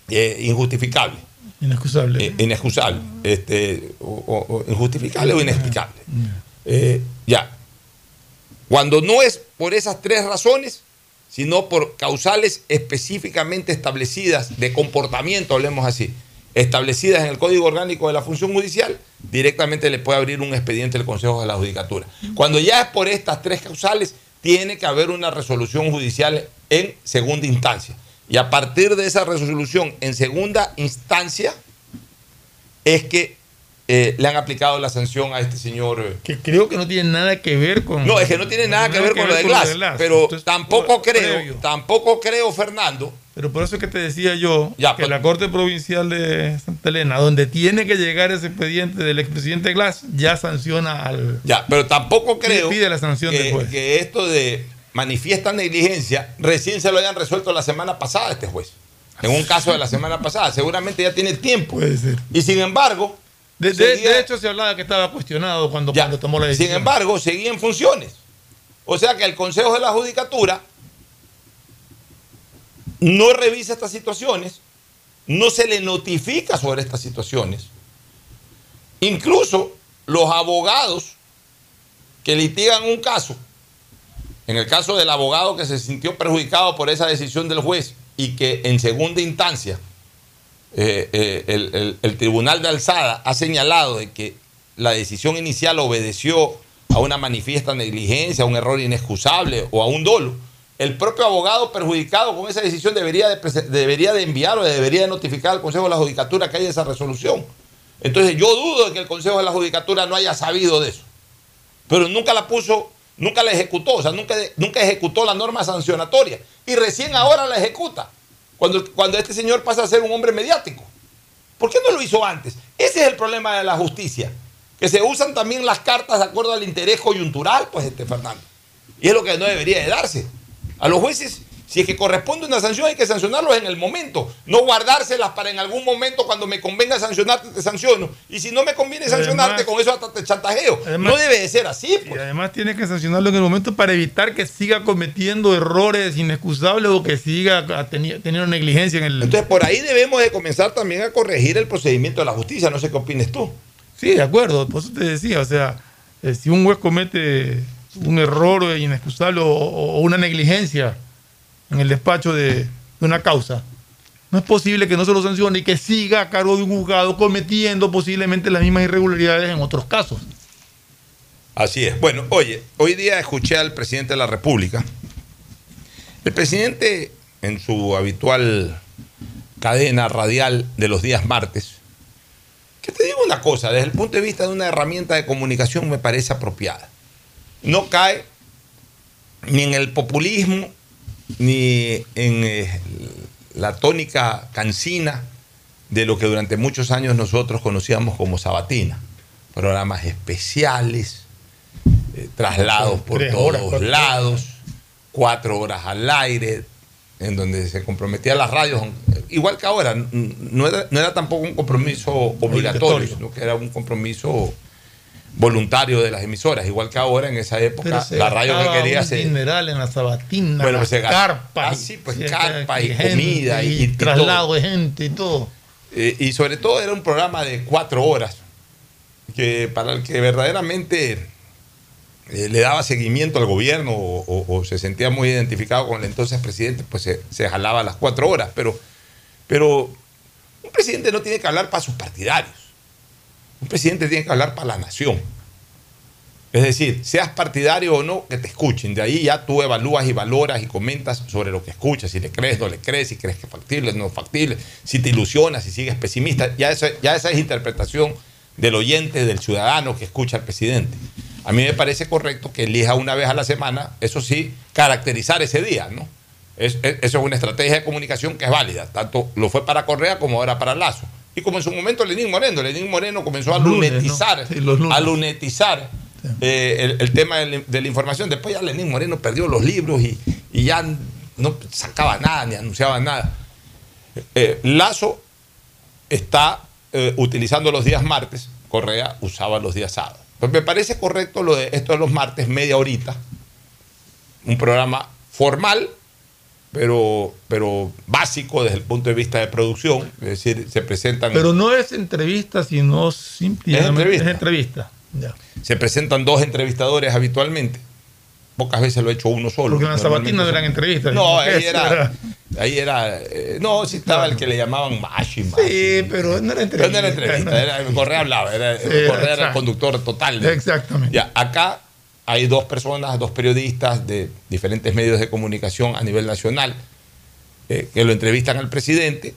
eh, injustificable.
Inexcusable.
Eh, inexcusable. Este, o, o- o injustificable o inexplicable. Ya. Cuando no es por esas tres razones, sino por causales específicamente establecidas de comportamiento, hablemos así, establecidas en el Código Orgánico de la Función Judicial, directamente le puede abrir un expediente el Consejo de la Judicatura. Cuando ya es por estas tres causales, tiene que haber una resolución judicial en segunda instancia. Y a partir de esa resolución en segunda instancia, es que eh, le han aplicado la sanción a este señor. eh,
Que creo que no tiene nada que ver con.
no, es que no tiene nada que ver con lo de Glass. Pero tampoco creo,
previo.
tampoco creo, Fernando.
Pero por eso es que te decía yo
Ya,
que
pero-
la Corte Provincial de Santa Elena, donde tiene que llegar ese expediente del expresidente Glass, ya sanciona al.
Ya, pero tampoco creo
pide la sanción del
que,
juez.
que esto de manifiesta negligencia recién se lo hayan resuelto la semana pasada este juez. En un caso de la semana pasada, seguramente ya tiene tiempo.
Puede ser.
Y sin embargo,
De, de-
seguía-
de hecho, se hablaba que estaba cuestionado cuando,
Ya.
cuando tomó la decisión.
Sin embargo, seguía en funciones. O sea que el Consejo de la Judicatura no revisa estas situaciones, no se le notifica sobre estas situaciones. Incluso los abogados que litigan un caso, en el caso del abogado que se sintió perjudicado por esa decisión del juez y que en segunda instancia eh, eh, el, el- tribunal de alzada ha señalado de que la decisión inicial obedeció a una manifiesta negligencia, a un error inexcusable o a un dolo, el propio abogado perjudicado con esa decisión debería de, debería de enviar o debería de notificar al Consejo de la Judicatura que hay esa resolución. Entonces yo dudo de que el Consejo de la Judicatura no haya sabido de eso. Pero nunca la puso, nunca la ejecutó, o sea, nunca, nunca ejecutó la norma sancionatoria. Y recién ahora la ejecuta, cuando, cuando este señor pasa a ser un hombre mediático. ¿Por qué no lo hizo antes? Ese es el problema de la justicia. Que se usan también las cartas de acuerdo al interés coyuntural, pues, este Fernando. Y es lo que no debería de darse. A los jueces, si es que corresponde una sanción, hay que sancionarlos en el momento. No guardárselas para en algún momento, cuando me convenga sancionarte, te sanciono. Y si no me conviene
Además-
sancionarte, con eso hasta te chantajeo.
Además-
no debe de ser así,
Y
pues.
además tiene que sancionarlo en el momento para evitar que siga cometiendo errores inexcusables o que siga teni- teniendo negligencia en el...
Entonces, por ahí debemos de comenzar también a corregir el procedimiento de la justicia. No sé qué opines tú.
Sí, de acuerdo, por eso te decía, o sea, eh, si un juez comete un error inexcusable o, una negligencia en el despacho de, de una causa, no es posible que no se lo sancione y que siga a cargo de un juzgado cometiendo posiblemente las mismas irregularidades en otros casos.
Así es. Bueno, oye, hoy día escuché al presidente de la República. El presidente, en su habitual cadena radial de los días martes, que te digo una cosa, desde el punto de vista de una herramienta de comunicación me parece apropiada. No cae ni en el populismo, ni en eh, la tónica cansina de lo que durante muchos años nosotros conocíamos como sabatina. Programas especiales, eh, traslados por todos
horas, cuatro
lados, cuatro horas al aire, en donde se comprometía las radios, igual que ahora, no era, no era tampoco un compromiso obligatorio,
Obligatorio.
sino que era un compromiso voluntario de las emisoras, igual que ahora en esa época, la radio que quería hacer...
dineral en la sabatina,
Bueno, gasta-
carpas.
Ah, sí, pues,
y-
carpa y
gente,
comida y-
y
y
traslado
todo.
de gente y todo.
Eh, y sobre todo era un programa de cuatro horas, que para el que verdaderamente eh, le daba seguimiento al gobierno o, o- o se sentía muy identificado con el entonces presidente, pues se, se jalaba las cuatro horas. Pero, pero un presidente no tiene que hablar para sus partidarios. Un presidente tiene que hablar para la nación. Es decir, seas partidario o no, que te escuchen. De ahí ya tú evalúas y valoras y comentas sobre lo que escuchas. Si le crees, no le crees, si crees que es factible, no es factible, si te ilusionas, si sigues pesimista. Ya, eso- ya esa es interpretación del oyente, del ciudadano que escucha al presidente. A mí me parece correcto que elija una vez a la semana, eso sí, caracterizar ese día, ¿no? Es- es- eso es una estrategia de comunicación que es válida. Tanto lo fue para Correa como ahora para Lazo. Y como en su momento Lenín Moreno. Lenín Moreno comenzó a
Lunes, ¿no?
lunetizar,
Sí,
a lunetizar eh, el, el tema de la- de la información. Después ya Lenín Moreno perdió los libros y, y ya no sacaba nada ni anunciaba nada. Eh, Lazo está eh, utilizando los días martes, Correa usaba los días sábados. Pues me parece correcto lo de esto de los martes, media horita, un programa formal, pero, pero básico desde el punto de vista de producción, es decir, se presentan...
Pero no es entrevista, sino simplemente
entrevista.
es entrevista. Ya.
Se presentan dos entrevistadores habitualmente. Pocas veces lo he hecho uno solo.
Porque en la sabatina no eran entrevistas.
No, ahí era.
era-
Ahí era. eh, no, sí estaba el que le llamaban Mashi. Mashi.
Sí, pero no era
Pero
entrevista.
no era entrevista, era, Correa hablaba, era,
Sí,
Correa era el conductor total.
Exactamente.
Ya, acá hay dos personas, dos periodistas de diferentes medios de comunicación a nivel nacional eh, que lo entrevistan al presidente.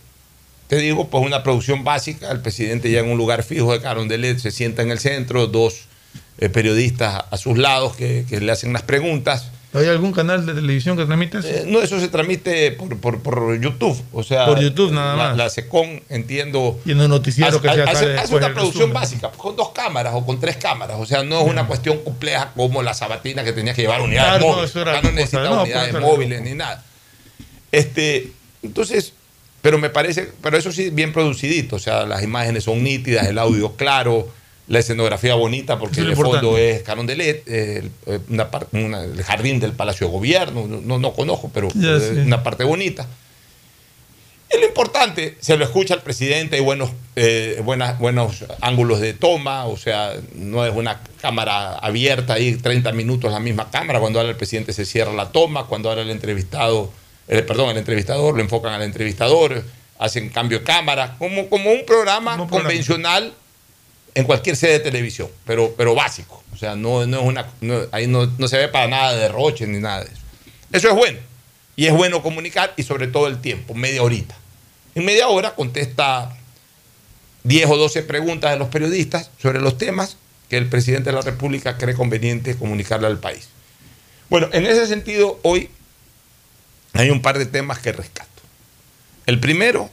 Te digo, pues una producción básica, el presidente ya en un lugar fijo de Carondelet se sienta en el centro, dos eh, periodistas a, sus lados que le hacen las preguntas.
¿Hay algún canal de televisión que transmite eso?
Eh, no, eso se transmite por, por, por YouTube. O sea,
Por YouTube nada
la-
más.
La, SECON, entiendo.
Y en el noticiero que se
hace- hace una producción
resumen.
básica, pues, con dos cámaras o con tres cámaras. O sea, no es una cuestión compleja como la sabatina que tenía que llevar unidades
Claro, no,
móviles. no
cosa,
necesita
no,
unidades móviles ni nada. Este, entonces, pero me parece, pero eso sí, bien producidito. O sea, las imágenes son nítidas, el audio claro, la escenografía bonita, porque
es
de
lo
fondo
importante.
es Carondelet, eh, el, eh, una par- una- el jardín del Palacio de Gobierno, no, no conozco, pero
Ya,
eh,
sí.
una parte bonita. Y lo importante, se lo escucha al presidente, hay buenos, eh, buenas, buenos ángulos de toma, o sea, no es una cámara abierta ahí 30 minutos la misma cámara, cuando habla el presidente se cierra la toma, cuando habla el entrevistado, eh, perdón, el entrevistador, lo enfocan al entrevistador, hacen cambio de cámara, como, como un programa convencional en cualquier sede de televisión, pero, pero básico, o sea, no, no es una, ahí no, no se ve para nada de derroche ni nada de eso. Eso es bueno. Y es bueno comunicar y sobre todo el tiempo, media horita. En media hora contesta 10 o 12 preguntas de los periodistas sobre los temas que el presidente de la República cree conveniente comunicarle al país. Bueno, en ese sentido, hoy hay un par de temas que rescato. El primero,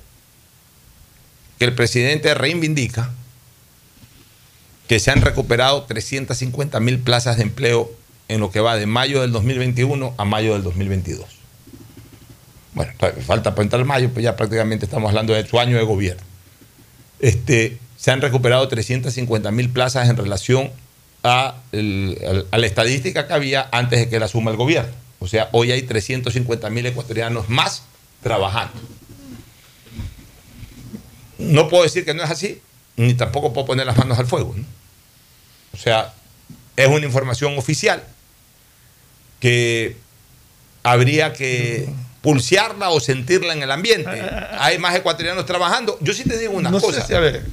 que el presidente reivindica que se han recuperado 350 mil plazas de empleo en lo que va de mayo del 2021 a mayo del 2022. Bueno, falta para entrar mayo, pues ya prácticamente estamos hablando de su año de gobierno. Este, se han recuperado 350 mil plazas en relación a, la estadística que había antes de que la asuma el gobierno. O sea, hoy hay 350 mil ecuatorianos más trabajando. No puedo decir que no es así, ni tampoco puedo poner las manos al fuego. ¿no? O sea, es una información oficial que habría que pulsearla o sentirla en el ambiente. Hay más ecuatorianos trabajando. Yo sí te digo una
no
cosa.
sé si, a ver,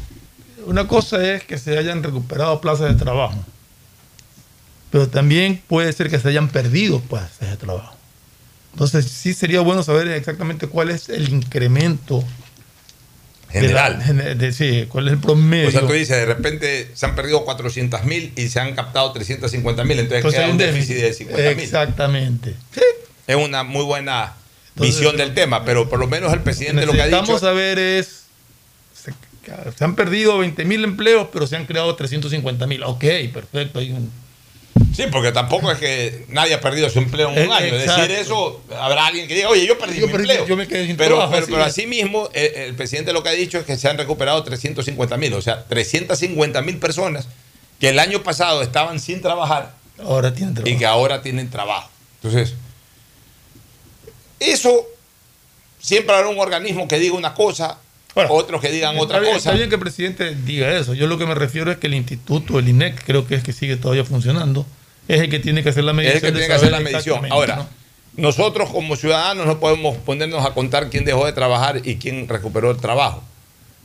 una cosa es que se hayan recuperado plazas de trabajo, pero también puede ser que se hayan perdido plazas de trabajo. Entonces sí sería bueno saber exactamente cuál es el incremento de la-
General.
de- sí, cuál es el promedio.
O sea, tú dices, de repente se han perdido 400 mil y se han captado 350 mil, entonces
Entonces
queda un
un
déficit de 50 mil.
Exactamente.
Es una muy buena visión del tema, pero por lo menos el presidente lo que ha
Necesitamos
dicho...
saber es, se, se han perdido 20 mil empleos, pero se han creado 350 mil. Ok, perfecto. Hay un,
Sí, porque tampoco es que nadie ha perdido su empleo en un
Eh,
año.
exacto.
Decir eso, habrá alguien que diga, oye, yo perdí
Yo
mi
perdí-
empleo.
yo me quedé sin
pero,
trabajo,
pero,
así
pero
es.
así mismo, eh, el presidente lo que ha dicho es que se han recuperado 350 mil, o sea, 350 mil personas que el año pasado estaban sin trabajar
ahora tienen trabajo.
y que ahora tienen trabajo. Entonces, eso siempre habrá un organismo que diga una cosa, otros que digan otra
bien,
cosa.
Está bien que el presidente diga eso. Yo lo que me refiero es que el instituto, el INEC, creo que es que sigue todavía funcionando, es el que tiene que hacer la
Es
medición.
el que tiene que hacer la medición. Ahora,
¿no?
nosotros como ciudadanos no podemos ponernos a contar quién dejó de trabajar y quién recuperó el trabajo.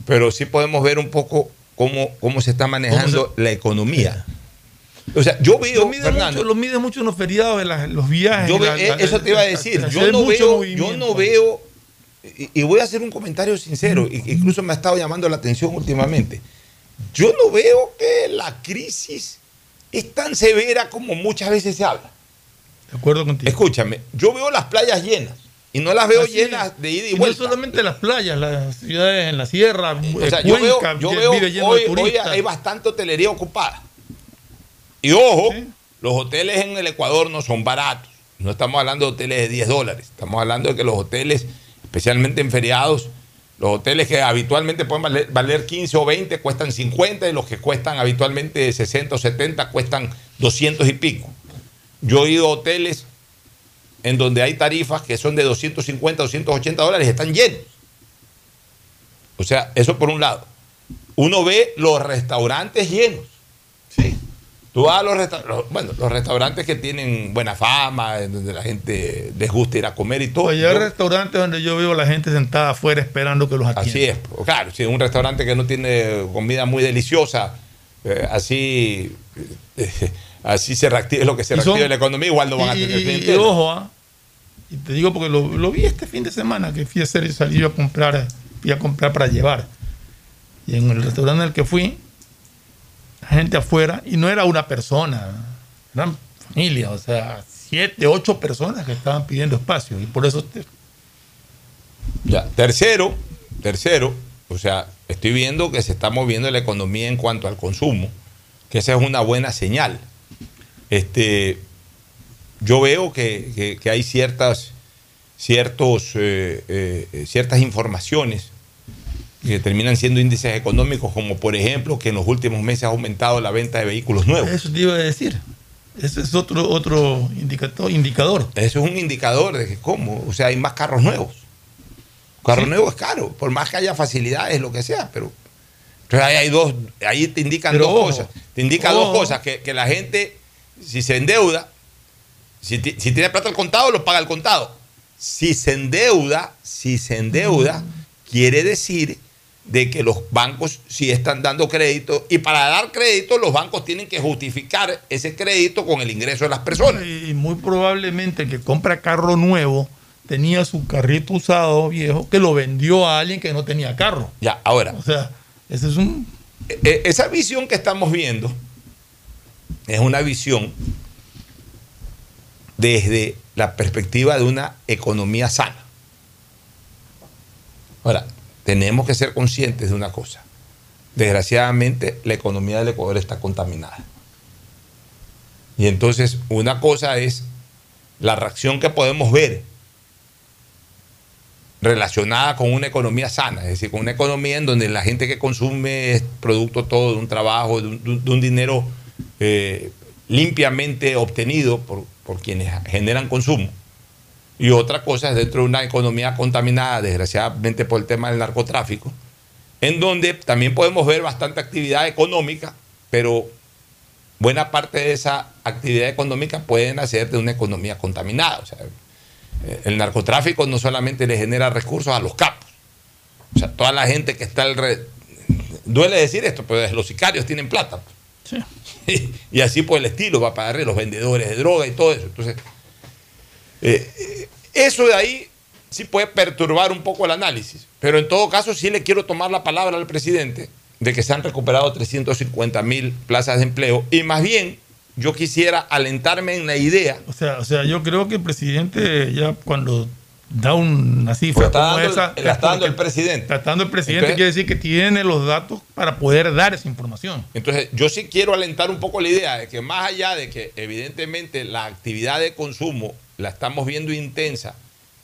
Pero sí podemos ver un poco cómo, cómo se está manejando la economía. O sea, yo veo,
Lo mide,
Fernando,
mucho, lo mide mucho en los feriados, en los viajes.
yo ve-
la- la-
eso te iba a decir. Yo no, veo, yo no veo, y, y voy a hacer un comentario sincero, y- incluso me ha estado llamando la atención últimamente. Yo no veo que la crisis es tan severa como muchas veces se habla.
De acuerdo contigo.
Escúchame, yo veo las playas llenas y no las veo
Así
llenas
es.
de ida y
Y no
vuelta.
solamente las playas, las ciudades en la sierra,
O sea, yo veo, yo veo
vive lleno
hoy,
de
hoy
turistas.
hay bastante hotelería ocupada. Y ojo, los hoteles en el Ecuador no son baratos. No estamos hablando de hoteles de 10 dólares. Estamos hablando de que los hoteles, especialmente en feriados, los hoteles que habitualmente pueden valer, valer 15 o 20 cuestan 50 y los que cuestan habitualmente 60 o 70 cuestan 200 y pico. Yo he ido a hoteles en donde hay tarifas que son de 250, 280 dólares y están llenos. O sea, eso por un lado. Uno ve los restaurantes llenos. Sí. Tú vas a los restaurantes, bueno, los restaurantes que tienen buena fama, donde la gente les gusta ir a comer y todo.
Oye, hay restaurantes donde yo veo a la gente sentada afuera esperando que los atiendan.
Así es, pues, claro, si es un restaurante que no tiene comida muy deliciosa, eh, así, eh, así se reactive lo que se
Y son-
reactive la economía, igual no van a
Y-
tener
y- y, ojo, ¿ah? y te digo porque lo, lo vi este fin de semana que fui a hacer salí yo a comprar, fui a comprar para llevar. Y en el restaurante al que fui, gente afuera, y no era una persona, eran familias, o sea, siete, ocho personas que estaban pidiendo espacio. Y por eso te-
Ya. Tercero, tercero, o sea, estoy viendo que se está moviendo la economía en cuanto al consumo, que esa es una buena señal. Este, yo veo que, que- que hay ciertas, ciertos, eh, eh, ciertas informaciones que terminan siendo índices económicos, como por ejemplo que en los últimos meses ha aumentado la venta de vehículos nuevos.
eso te iba a decir. Ese es otro, otro indicador, indicador.
Eso es un indicador de que cómo, o sea, hay más carros nuevos. Carro nuevo es caro, por más que haya facilidades, lo que sea, pero entonces ahí hay dos, ahí te indican
Pero
dos cosas. Te indica dos cosas, que, que la gente, si se endeuda, si, si tiene plata al contado, lo paga al contado. Si se endeuda, si se endeuda, quiere decir de que los bancos sí están dando crédito y para dar crédito los bancos tienen que justificar ese crédito con el ingreso de las personas.
Y muy probablemente el que compra carro nuevo tenía su carrito usado viejo que lo vendió a alguien que no tenía carro.
Ya, ahora.
O sea, ese es un.
E- esa visión que estamos viendo es una visión desde la perspectiva de una economía sana. Ahora, tenemos que ser conscientes de una cosa. Desgraciadamente, la economía del Ecuador está contaminada. Y entonces, una cosa es la reacción que podemos ver relacionada con una economía sana, es decir, con una economía en donde la gente que consume es producto todo de un trabajo, de un, dinero eh, limpiamente obtenido por, por quienes generan consumo. Y otra cosa es dentro de una economía contaminada, desgraciadamente por el tema del narcotráfico, en donde también podemos ver bastante actividad económica, pero buena parte de esa actividad económica puede nacer de una economía contaminada. O sea, eh, el narcotráfico no solamente le genera recursos a los capos, o sea, toda la gente que está alrededor, duele decir esto, pero los sicarios tienen plata. y así por el estilo va a pagarle los vendedores de droga y todo eso. Entonces, eh, eh, eso de ahí sí puede perturbar un poco el análisis, pero en todo caso sí le quiero tomar la palabra al presidente de que se han recuperado 350 mil plazas de empleo y más bien yo quisiera alentarme en la idea
O sea, o sea, yo creo que el presidente ya cuando da una cifra
Pues
como esa.
la
es
está dando
porque-
el presidente.
Está dando el presidente
Entonces-
quiere decir que tiene los datos para poder dar esa información.
Entonces, yo sí quiero alentar un poco la idea de que más allá de que evidentemente la actividad de consumo la estamos viendo intensa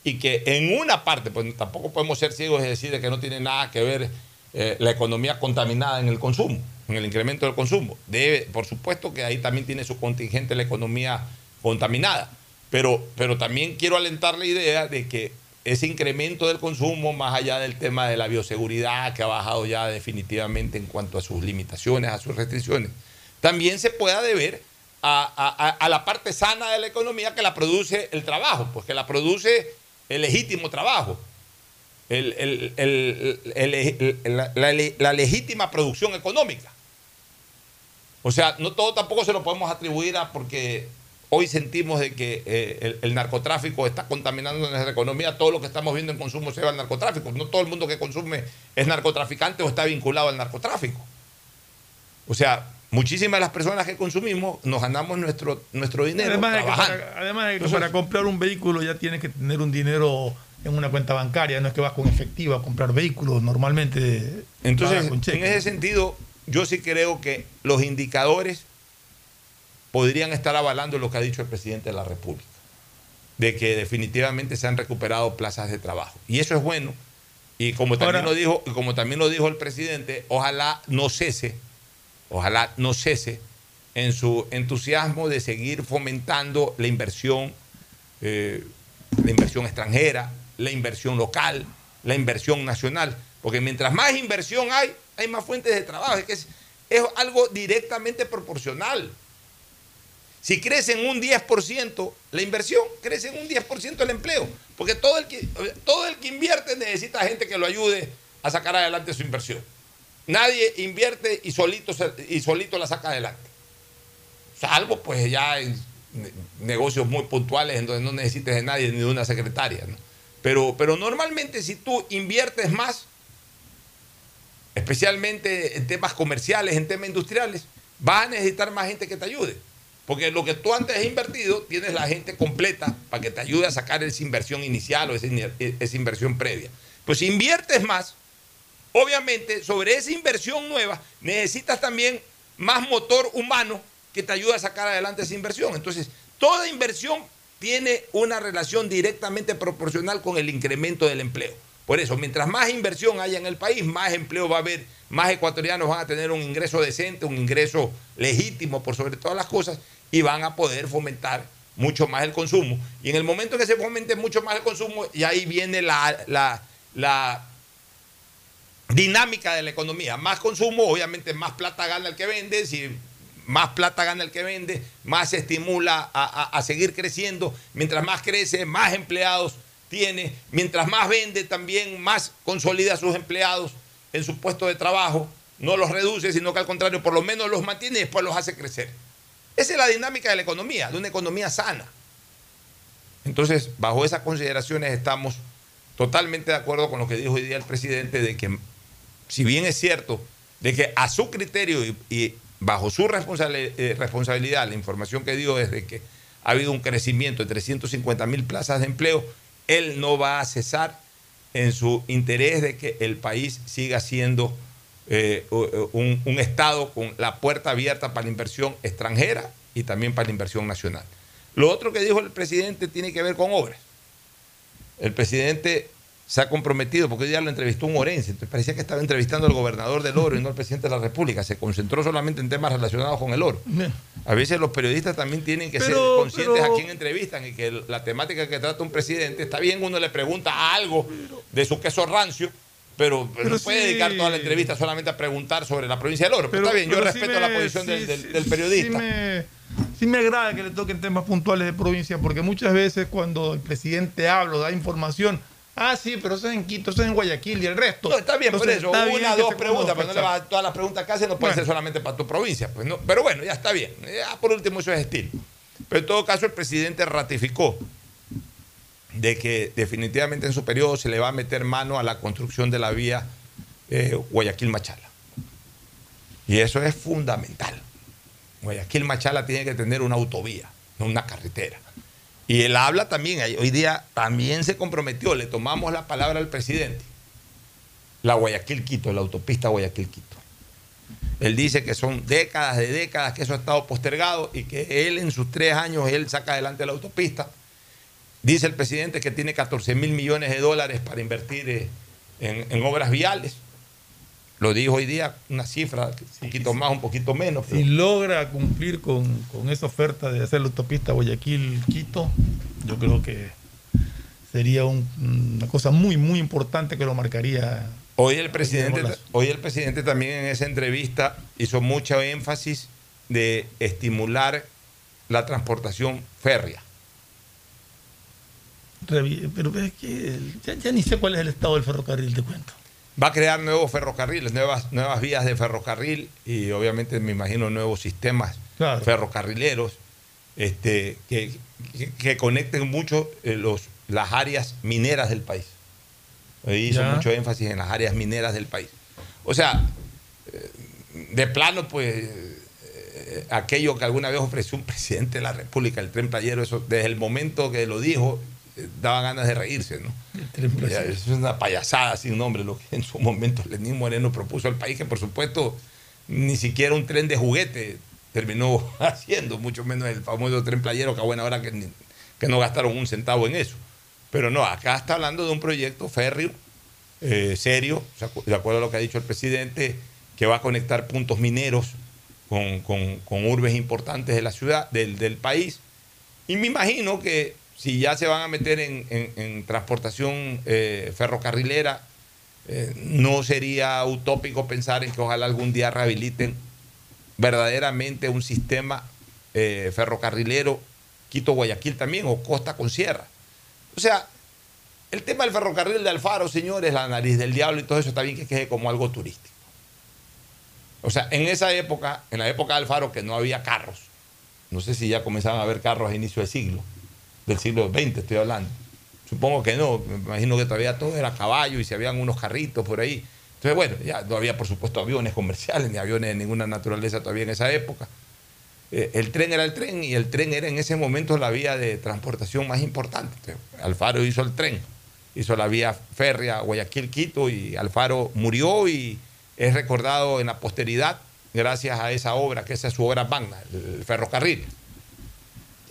y que en una parte, pues tampoco podemos ser ciegos y decir de que no tiene nada que ver eh, la economía contaminada en el consumo, en el incremento del consumo. Debe, por supuesto que ahí también tiene su contingente la economía contaminada, pero, pero también quiero alentar la idea de que ese incremento del consumo, más allá del tema de la bioseguridad, que ha bajado ya definitivamente en cuanto a sus limitaciones, a sus restricciones, también se pueda deber a, la parte sana de la economía que la produce el trabajo, pues que la produce el legítimo trabajo, el- la- la legítima producción económica. O sea, no todo tampoco se lo podemos atribuir a porque hoy sentimos de que eh, el, el narcotráfico está contaminando nuestra economía, todo lo que estamos viendo en consumo se va al narcotráfico. No todo el mundo que consume es narcotraficante o está vinculado al narcotráfico. O sea, muchísimas de las personas que consumimos nos ganamos nuestro, nuestro dinero
Además de, que
trabajando.
para, además de que
Entonces-
para comprar un vehículo ya tienes que tener un dinero en una cuenta bancaria, no es que vas con efectivo a comprar vehículos, normalmente
Entonces,
con
en ese sentido, yo sí creo que los indicadores podrían estar avalando lo que ha dicho el presidente de la República, de que definitivamente se han recuperado plazas de trabajo. Y eso es bueno. Y como también,
Ahora-
lo, dijo, como también lo dijo el presidente, ojalá no cese, ojalá no cese en su entusiasmo de seguir fomentando la inversión, eh, la inversión extranjera, la inversión local, la inversión nacional. Porque mientras más inversión hay, hay más fuentes de trabajo. Es que es, es algo directamente proporcional. Si crece en un 10% la inversión, crece en un 10% el empleo. Porque todo el, que, todo el que invierte necesita gente que lo ayude a sacar adelante su inversión. Nadie invierte y solito, y solito la saca adelante. Salvo pues ya en ne- negocios muy puntuales en donde no necesites de nadie ni de una secretaria. Pero, pero normalmente si tú inviertes más, especialmente en temas comerciales, en temas industriales, vas a necesitar más gente que te ayude. Porque lo que tú antes has invertido, tienes la gente completa para que te ayude a sacar esa inversión inicial o esa, in- esa inversión previa. Pues si inviertes más, obviamente sobre esa inversión nueva necesitas también más motor humano que te ayude a sacar adelante esa inversión. Entonces, toda inversión tiene una relación directamente proporcional con el incremento del empleo. Por eso, mientras más inversión haya en el país, más empleo va a haber, más ecuatorianos van a tener un ingreso decente, un ingreso legítimo por sobre todas las cosas y van a poder fomentar mucho más el consumo. Y en el momento que se fomente mucho más el consumo, y ahí viene la, la- la dinámica de la economía. Más consumo, obviamente más plata gana el que vende, si más plata gana el que vende, más se estimula a, a- a seguir creciendo, mientras más crece, más empleados tiene, mientras más vende también, más consolida a sus empleados en su puesto de trabajo, no los reduce, sino que al contrario, por lo menos los mantiene y después los hace crecer. Esa es la dinámica de la economía, de una economía sana. Entonces, bajo esas consideraciones estamos totalmente de acuerdo con lo que dijo hoy día el presidente de que, si bien es cierto, de que a su criterio y, bajo su eh, responsabilidad, la información que dio es de que ha habido un crecimiento de 350 mil plazas de empleo, él no va a cesar en su interés de que el país siga siendo eh, un, un Estado con la puerta abierta para la inversión extranjera y también para la inversión nacional. Lo otro que dijo el presidente tiene que ver con obras. El presidente se ha comprometido, porque hoy día lo entrevistó un orense, entonces parecía que estaba entrevistando al gobernador del oro y no al presidente de la República, se concentró solamente en temas relacionados con el oro. A veces los periodistas también tienen que
Pero-
ser conscientes
pero-
a quién entrevistan y que la temática que trata un presidente, está bien uno le pregunta algo de su queso rancio, pero, pero no puede
sí.
dedicar toda la entrevista solamente a preguntar sobre la provincia del oro. Pero, está bien, yo
sí
respeto
me-
la posición del,
sí,
del- periodista.
Sí me, sí me agrada que le toquen temas puntuales de provincia, porque muchas veces cuando el presidente habla o da información, ah, sí, pero eso es en Quito, eso es en Guayaquil y el resto.
No, está bien,
Entonces,
por eso.
bien
Una,
que
dos preguntas, pero no le vas todas las preguntas que hace no puede
Bueno.
ser solamente para tu provincia. Pues no, pero bueno, ya está bien. Ya por último, eso es estilo. Pero en todo caso, el presidente ratificó de que definitivamente en su periodo se le va a meter mano a la construcción de la vía eh, Guayaquil-Machala. Y eso es fundamental. Guayaquil-Machala tiene que tener una autovía, no una carretera. Y él habla también, hoy día también se comprometió, le tomamos la palabra al presidente. La Guayaquil-Quito, la autopista Guayaquil-Quito. Él dice que son décadas de décadas que eso ha estado postergado y que él en sus tres años, él saca adelante la autopista. Dice el presidente que tiene 14 mil millones de dólares para invertir eh, en, en obras viales. Lo dijo hoy día, una cifra, un poquito más, un poquito menos. pero-
Si logra cumplir con, con esa oferta de hacer la autopista Guayaquil-Quito, yo creo que sería un- una cosa muy, muy importante que lo marcaría.
Hoy el presidente, hoy el presidente también en esa entrevista hizo mucho énfasis de estimular la transportación férrea.
Pero es que ya, ya ni sé cuál es el estado del ferrocarril, te cuento.
Va a crear nuevos ferrocarriles, nuevas, nuevas vías de ferrocarril y obviamente me imagino nuevos sistemas
Claro.
ferrocarrileros este, que, que- que conecten mucho eh, los, las áreas mineras del país. Ahí hizo
Ya.
mucho énfasis en las áreas mineras del país. O sea, eh, de plano, pues, eh, aquello que alguna vez ofreció un presidente de la República, el tren playero, eso, desde el momento que lo dijo, daba ganas de reírse, ¿no? Es una payasada sin nombre, lo que en su momento Lenín Moreno propuso al país, que por supuesto ni siquiera un tren de juguete terminó haciendo, mucho menos el famoso tren playero, que a buena hora que, ni- que no gastaron un centavo en eso. Pero no, acá está hablando de un proyecto férreo, eh, serio, de acuerdo a lo que ha dicho el presidente, que va a conectar puntos mineros con, con- con urbes importantes de la ciudad, del, del país. Y me imagino que si ya se van a meter en, en- en transportación eh, ferrocarrilera, eh, no sería utópico pensar en que ojalá algún día rehabiliten verdaderamente un sistema eh, ferrocarrilero Quito-Guayaquil también, o Costa con Sierra. O sea, el tema del ferrocarril de Alfaro, señores, la nariz del diablo y todo eso está bien que quede como algo turístico. O sea, en esa época, en la época de Alfaro, que no había carros, no sé si ya comenzaban a haber carros a inicio de siglo, del siglo XX estoy hablando. Supongo que no, me imagino que todavía todo era caballo y si habían unos carritos por ahí. Entonces, bueno, ya no había por supuesto aviones comerciales ni aviones de ninguna naturaleza todavía en esa época. Eh, el tren era el tren y el tren era en ese momento la vía de transportación más importante. Alfaro hizo el tren, hizo la vía férrea Guayaquil-Quito y Alfaro murió y es recordado en la posteridad gracias a esa obra, que esa es su obra magna, el ferrocarril.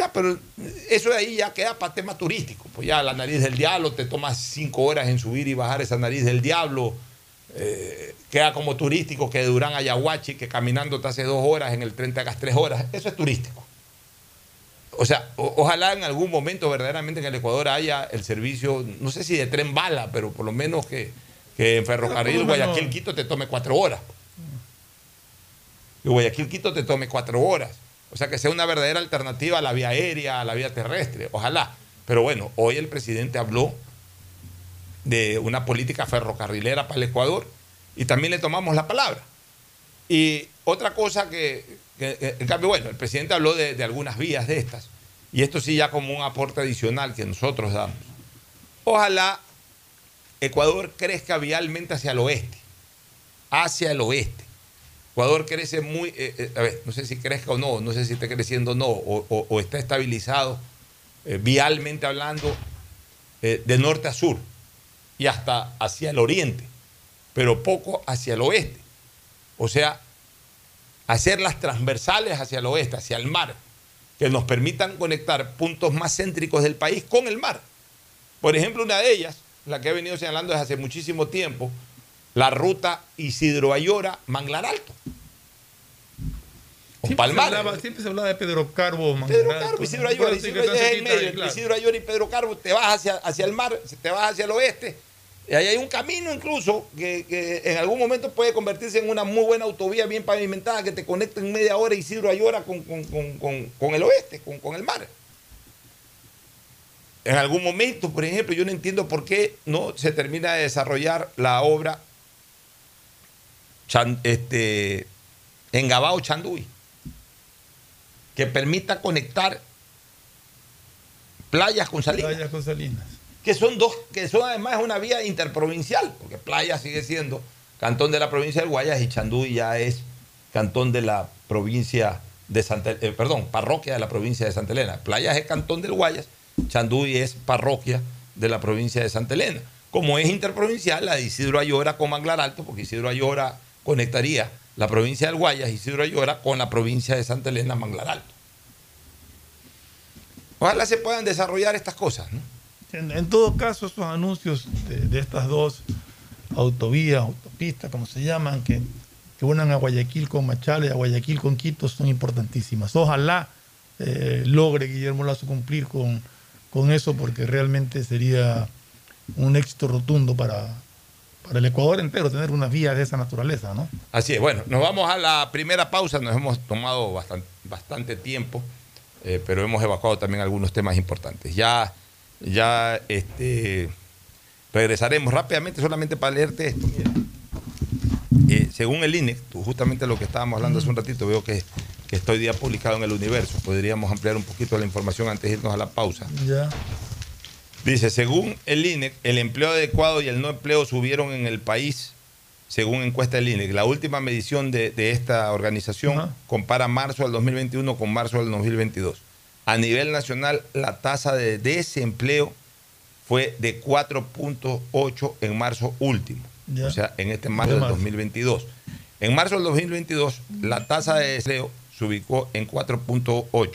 Ya, pero eso de ahí ya queda para tema turístico. Pues ya la nariz del diablo, te tomas cinco horas en subir y bajar esa nariz del diablo. eh, queda como turístico que de Durán a Yaguachi, que caminando te hace dos horas, en el tren te hagas tres horas. Eso es turístico. o sea, o- ojalá en algún momento verdaderamente en el Ecuador haya el servicio, no sé si de tren bala, pero por lo menos que, que en ferrocarril Guayaquil-Quito te tome cuatro horas. Que Guayaquil-Quito te tome cuatro horas. O sea, que sea una verdadera alternativa a la vía aérea, a la vía terrestre. Ojalá. Pero bueno, hoy el presidente habló de una política ferrocarrilera para el Ecuador y también le tomamos la palabra. Y otra cosa que, en cambio, bueno, el presidente habló de algunas vías de estas, y esto sí ya como un aporte adicional que nosotros damos. Ojalá Ecuador crezca vialmente hacia el oeste, hacia el oeste. Ecuador crece muy, eh, eh, a ver, no sé si crezca o no, no sé si está creciendo o no, o, está estabilizado eh, vialmente hablando de norte a sur y hasta hacia el oriente, pero poco hacia el oeste. O sea, hacer las transversales hacia el oeste, hacia el mar, que nos permitan conectar puntos más céntricos del país con el mar. Por ejemplo, una de ellas, la que he venido señalando desde hace muchísimo tiempo, la ruta Isidro Ayora, Manglar Alto. O
Siempre se, hablaba, siempre se hablaba de Pedro Carbo,
Pedro
Manglar,
Carbo,
con-
Isidro Ayora, Isidro es medio,
claro.
Isidro Ayora y Pedro Carbo, te vas hacia, hacia el mar, te vas hacia el oeste, y ahí hay un camino incluso que, que en algún momento puede convertirse en una muy buena autovía bien pavimentada que te conecta en media hora Isidro Ayora con, con- con- con- con el oeste, con, con el mar. En algún momento, por ejemplo, yo no entiendo por qué no se termina de desarrollar la obra Chan- este, Engabao Chanduy, que permita conectar playas con salinas
Playas con Salinas.
que son dos, que son además una vía interprovincial, porque Playa sigue siendo cantón de la provincia del Guayas y Chanduy ya es cantón de la provincia de Santa eh, perdón, parroquia de la provincia de Santa Elena. Playas es cantón del Guayas, Chanduy es parroquia de la provincia de Santa Elena. Como es interprovincial, la de Isidro Ayora con Manglar Alto, porque Isidro Ayora conectaría la provincia del Guayas, Isidro Ayora, con la provincia de Santa Elena, Manglar Alto. Ojalá se puedan desarrollar estas cosas, ¿no?
En, todo caso, esos anuncios de, estas dos autovías, autopistas, como se llaman, que, que unan a Guayaquil con Machala y a Guayaquil con Quito, son importantísimas. Ojalá eh, logre Guillermo Lazo cumplir con, con eso, porque realmente sería un éxito rotundo para, para el Ecuador entero tener unas vías de esa naturaleza, ¿no?
Así es, bueno, nos vamos a la primera pausa, nos hemos tomado bastante, bastante tiempo, eh, pero hemos evacuado también algunos temas importantes. Ya, ya este, regresaremos rápidamente solamente para leerte esto. mira. Eh, según el INE, justamente lo que estábamos hablando hace un ratito, veo que, que está hoy día publicado en el universo. Podríamos ampliar un poquito la información antes de irnos a la pausa.
Ya.
Dice, según el INEC, el empleo adecuado y el no empleo subieron en el país, según encuesta del INEC. La última medición de, de esta organización compara marzo del 2021 con marzo del 2022. A nivel nacional, la tasa de desempleo fue de 4.8 en marzo último, o sea, en este marzo
De
del
marzo.
2022. En marzo del 2022, la tasa de desempleo se ubicó en 4.8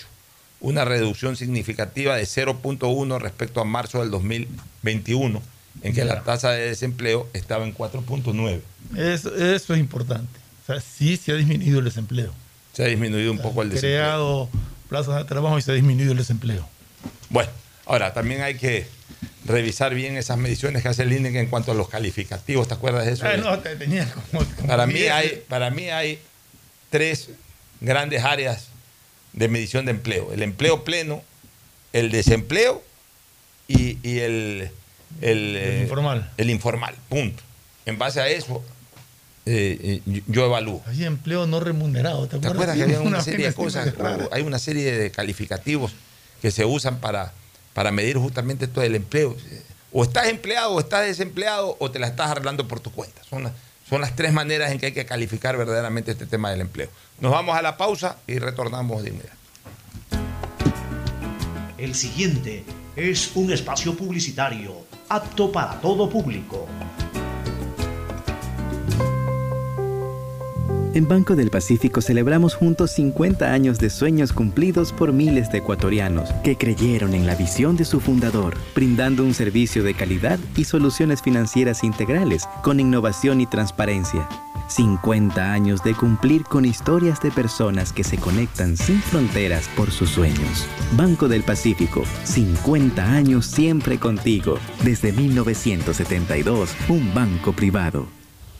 una reducción significativa de 0.1 respecto a marzo del 2021, en que la tasa de desempleo estaba en 4.9.
Eso, eso es importante. O sea, sí se ha disminuido el desempleo.
Se ha disminuido un poco el desempleo.
creado plazas de trabajo y se ha disminuido el desempleo.
Bueno, ahora también hay que revisar bien esas mediciones que hace el INEC en cuanto a los calificativos. ¿Te acuerdas de eso?
No, te tenía como, como
Para mí, hay, para mí hay tres grandes áreas de medición de empleo. El empleo pleno, el desempleo y, y el, el, eh,
informal.
El informal, punto. En base a eso, eh, eh, yo evalúo.
Hay empleo no remunerado. ¿Te,
¿Te
acuerdas?
que había
Una
una serie de cosas? hay una serie de calificativos que se usan para, para medir justamente todo el empleo. O estás empleado, o estás desempleado, o te la estás arreglando por tu cuenta. Son las, son las tres maneras en que hay que calificar verdaderamente este tema del empleo. Nos vamos a la pausa y retornamos de inmediato.
El siguiente es un espacio publicitario apto para todo público.
En Banco del Pacífico celebramos juntos 50 años de sueños cumplidos por miles de ecuatorianos que creyeron en la visión de su fundador, brindando un servicio de calidad y soluciones financieras integrales con innovación y transparencia.
50 años de cumplir con historias de personas que se conectan sin fronteras por sus sueños. Banco del Pacífico, 50 años siempre contigo. Desde 1972, un banco privado.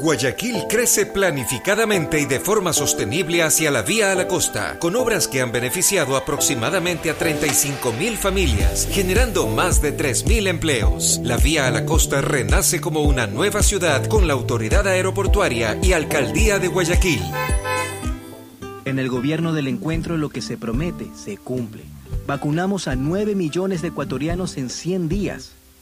Guayaquil crece planificadamente y de forma sostenible hacia la vía a la costa, con obras que han beneficiado aproximadamente a 35 mil familias, generando más de 3 mil empleos. La vía a la costa renace como una nueva ciudad con la autoridad aeroportuaria y alcaldía de Guayaquil.
En el gobierno del encuentro lo que se promete se cumple. Vacunamos a 9 millones de ecuatorianos en 100 días.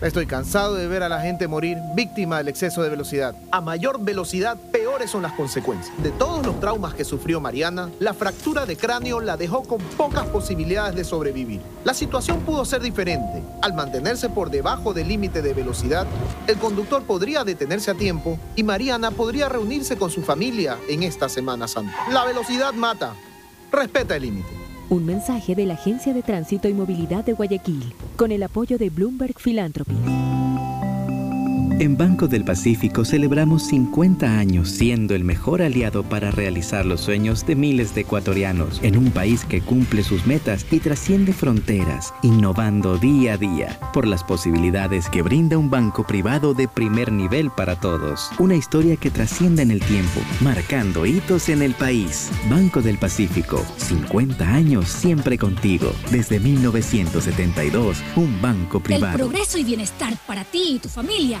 Estoy cansado de ver a la gente morir víctima del exceso de velocidad. A mayor velocidad, peores son las consecuencias. De todos los traumas que sufrió Mariana, la fractura de cráneo la dejó con pocas posibilidades de sobrevivir. La situación pudo ser diferente. Al mantenerse por debajo del límite de velocidad, el conductor podría detenerse a tiempo y Mariana podría reunirse con su familia en esta Semana Santa. La velocidad mata. Respeta el límite.
Un mensaje de la Agencia de Tránsito y Movilidad de Guayaquil, con el apoyo de Bloomberg Philanthropy.
En Banco del Pacífico celebramos 50 años siendo el mejor aliado para realizar los sueños de miles de ecuatorianos en un país que cumple sus metas y trasciende fronteras, innovando día a día por las posibilidades que brinda un banco privado de primer nivel para todos. Una historia que trasciende en el tiempo, marcando hitos en el país. Banco del Pacífico, 50 años siempre contigo. Desde 1972, un banco
El
privado.
progreso y bienestar para ti y tu familia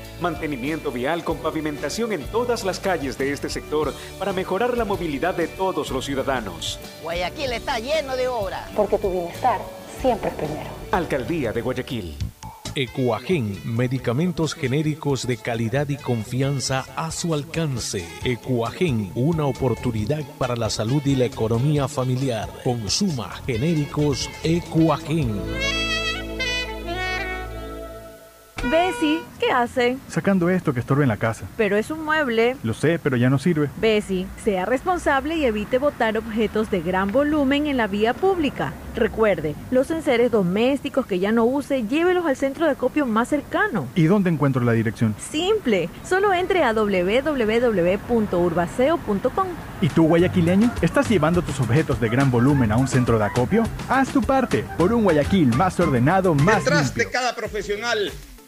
Mantenimiento vial con pavimentación en todas las calles de este sector para mejorar la movilidad de todos los ciudadanos.
Guayaquil está lleno de obras.
Porque tu bienestar siempre es primero.
Alcaldía de Guayaquil.
Ecuagen, medicamentos genéricos de calidad y confianza a su alcance. Ecuagen, una oportunidad para la salud y la economía familiar. Consuma genéricos Ecuagen.
Bessie, ¿qué hace?
Sacando esto que estorba en la casa.
Pero es un mueble.
Lo sé, pero ya no sirve.
Bessie, sea responsable y evite botar objetos de gran volumen en la vía pública. Recuerde, los enseres domésticos que ya no use, llévelos al centro de acopio más cercano.
¿Y dónde encuentro la dirección?
Simple, solo entre a www.urbaceo.com.
¿Y tú, guayaquileño? ¿Estás llevando tus objetos de gran volumen a un centro de acopio? Haz tu parte por un Guayaquil más ordenado, más
Detrás
limpio.
de cada profesional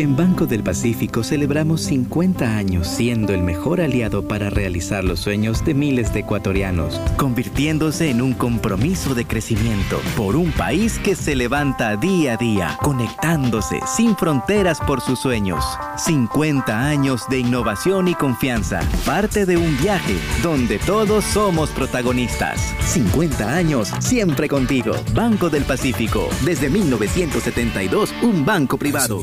En Banco del Pacífico celebramos 50 años siendo el mejor aliado para realizar los sueños de miles de ecuatorianos, convirtiéndose en un compromiso de crecimiento por un país que se levanta día a día, conectándose sin fronteras por sus sueños. 50 años de innovación y confianza, parte de un viaje donde todos somos protagonistas. 50 años siempre contigo. Banco del Pacífico, desde 1972, un banco privado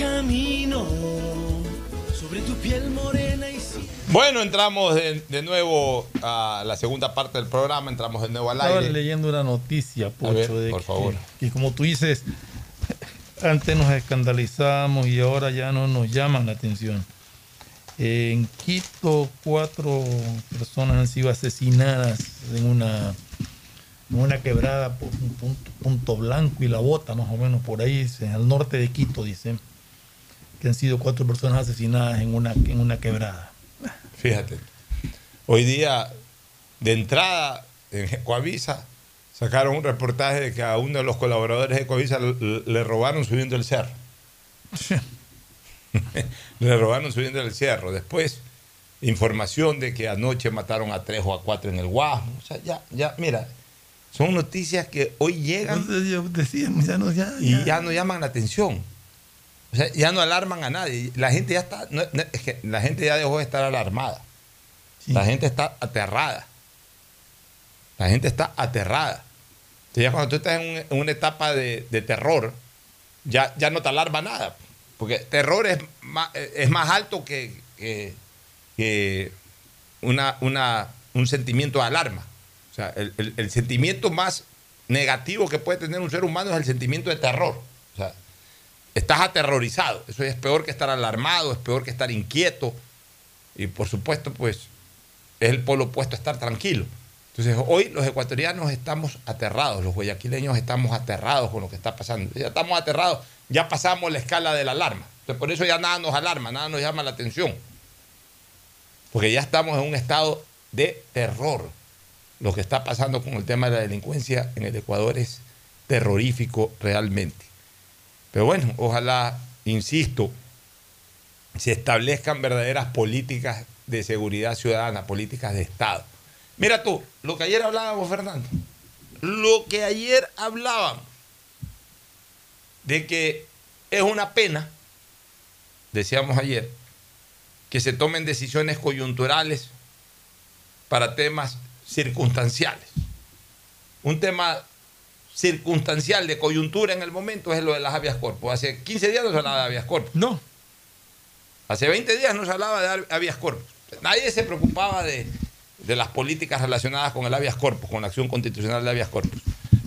Camino sobre tu piel morena y
Bueno, entramos de, de nuevo a la segunda parte del programa, entramos de nuevo al
Estaba
aire.
leyendo una noticia, Pocho,
ver,
de
por
que-
favor.
que como tú dices, antes nos escandalizamos y ahora ya no nos llaman la atención. En Quito, cuatro personas han sido asesinadas en una, en una quebrada por un punto, punto blanco y la bota, más o menos por ahí, al norte de Quito, dicen, que han sido cuatro personas asesinadas en una, en una quebrada.
Fíjate, hoy día, de entrada, en Coavisa, sacaron un reportaje de que a uno de los colaboradores de Coavisa le, robaron subiendo el cerro. le robaron subiendo el cerro. Después, información de que anoche mataron a tres o a cuatro en el Guasmo. O sea, ya, ya, mira,
Son noticias que hoy llegan
decíamos, ya no, ya,
y ya no llaman la atención. O sea, ya no alarman a nadie. La gente ya está, no, no, es que la gente ya dejó de estar alarmada. La gente está aterrada. La gente está aterrada. Entonces ya cuando tú estás en, un- en una etapa de, de terror, ya, ya no te alarma nada. Porque terror es más, es más alto que, que- que una, una, un sentimiento de alarma. O sea, el, el- el sentimiento más negativo que puede tener un ser humano es el sentimiento de terror. O sea, estás aterrorizado. Eso es peor que estar alarmado, es peor que estar inquieto. Y por supuesto, pues, es el polo opuesto a estar tranquilo. Entonces, hoy los ecuatorianos estamos aterrados, los guayaquileños estamos aterrados con lo que está pasando. Ya estamos aterrados, ya pasamos la escala de la alarma. Entonces, por eso ya nada nos alarma, nada nos llama la atención. Porque ya estamos en un estado de terror. Lo que está pasando con el tema de la delincuencia en el Ecuador es terrorífico realmente. Pero bueno, ojalá, insisto, se establezcan verdaderas políticas de seguridad ciudadana, políticas de Estado. Mira tú, lo que ayer hablábamos, Fernando, lo que ayer hablábamos de que es una pena, decíamos ayer, que se tomen decisiones coyunturales para temas circunstanciales. Un tema circunstancial de coyuntura en el momento es lo de las habeas corpus. Hace 15 días no se hablaba de habeas corpus.
No.
Hace 20 días no se hablaba de habeas corpus. Nadie se preocupaba de, de las políticas relacionadas con el habeas corpus, con la acción constitucional de habeas corpus.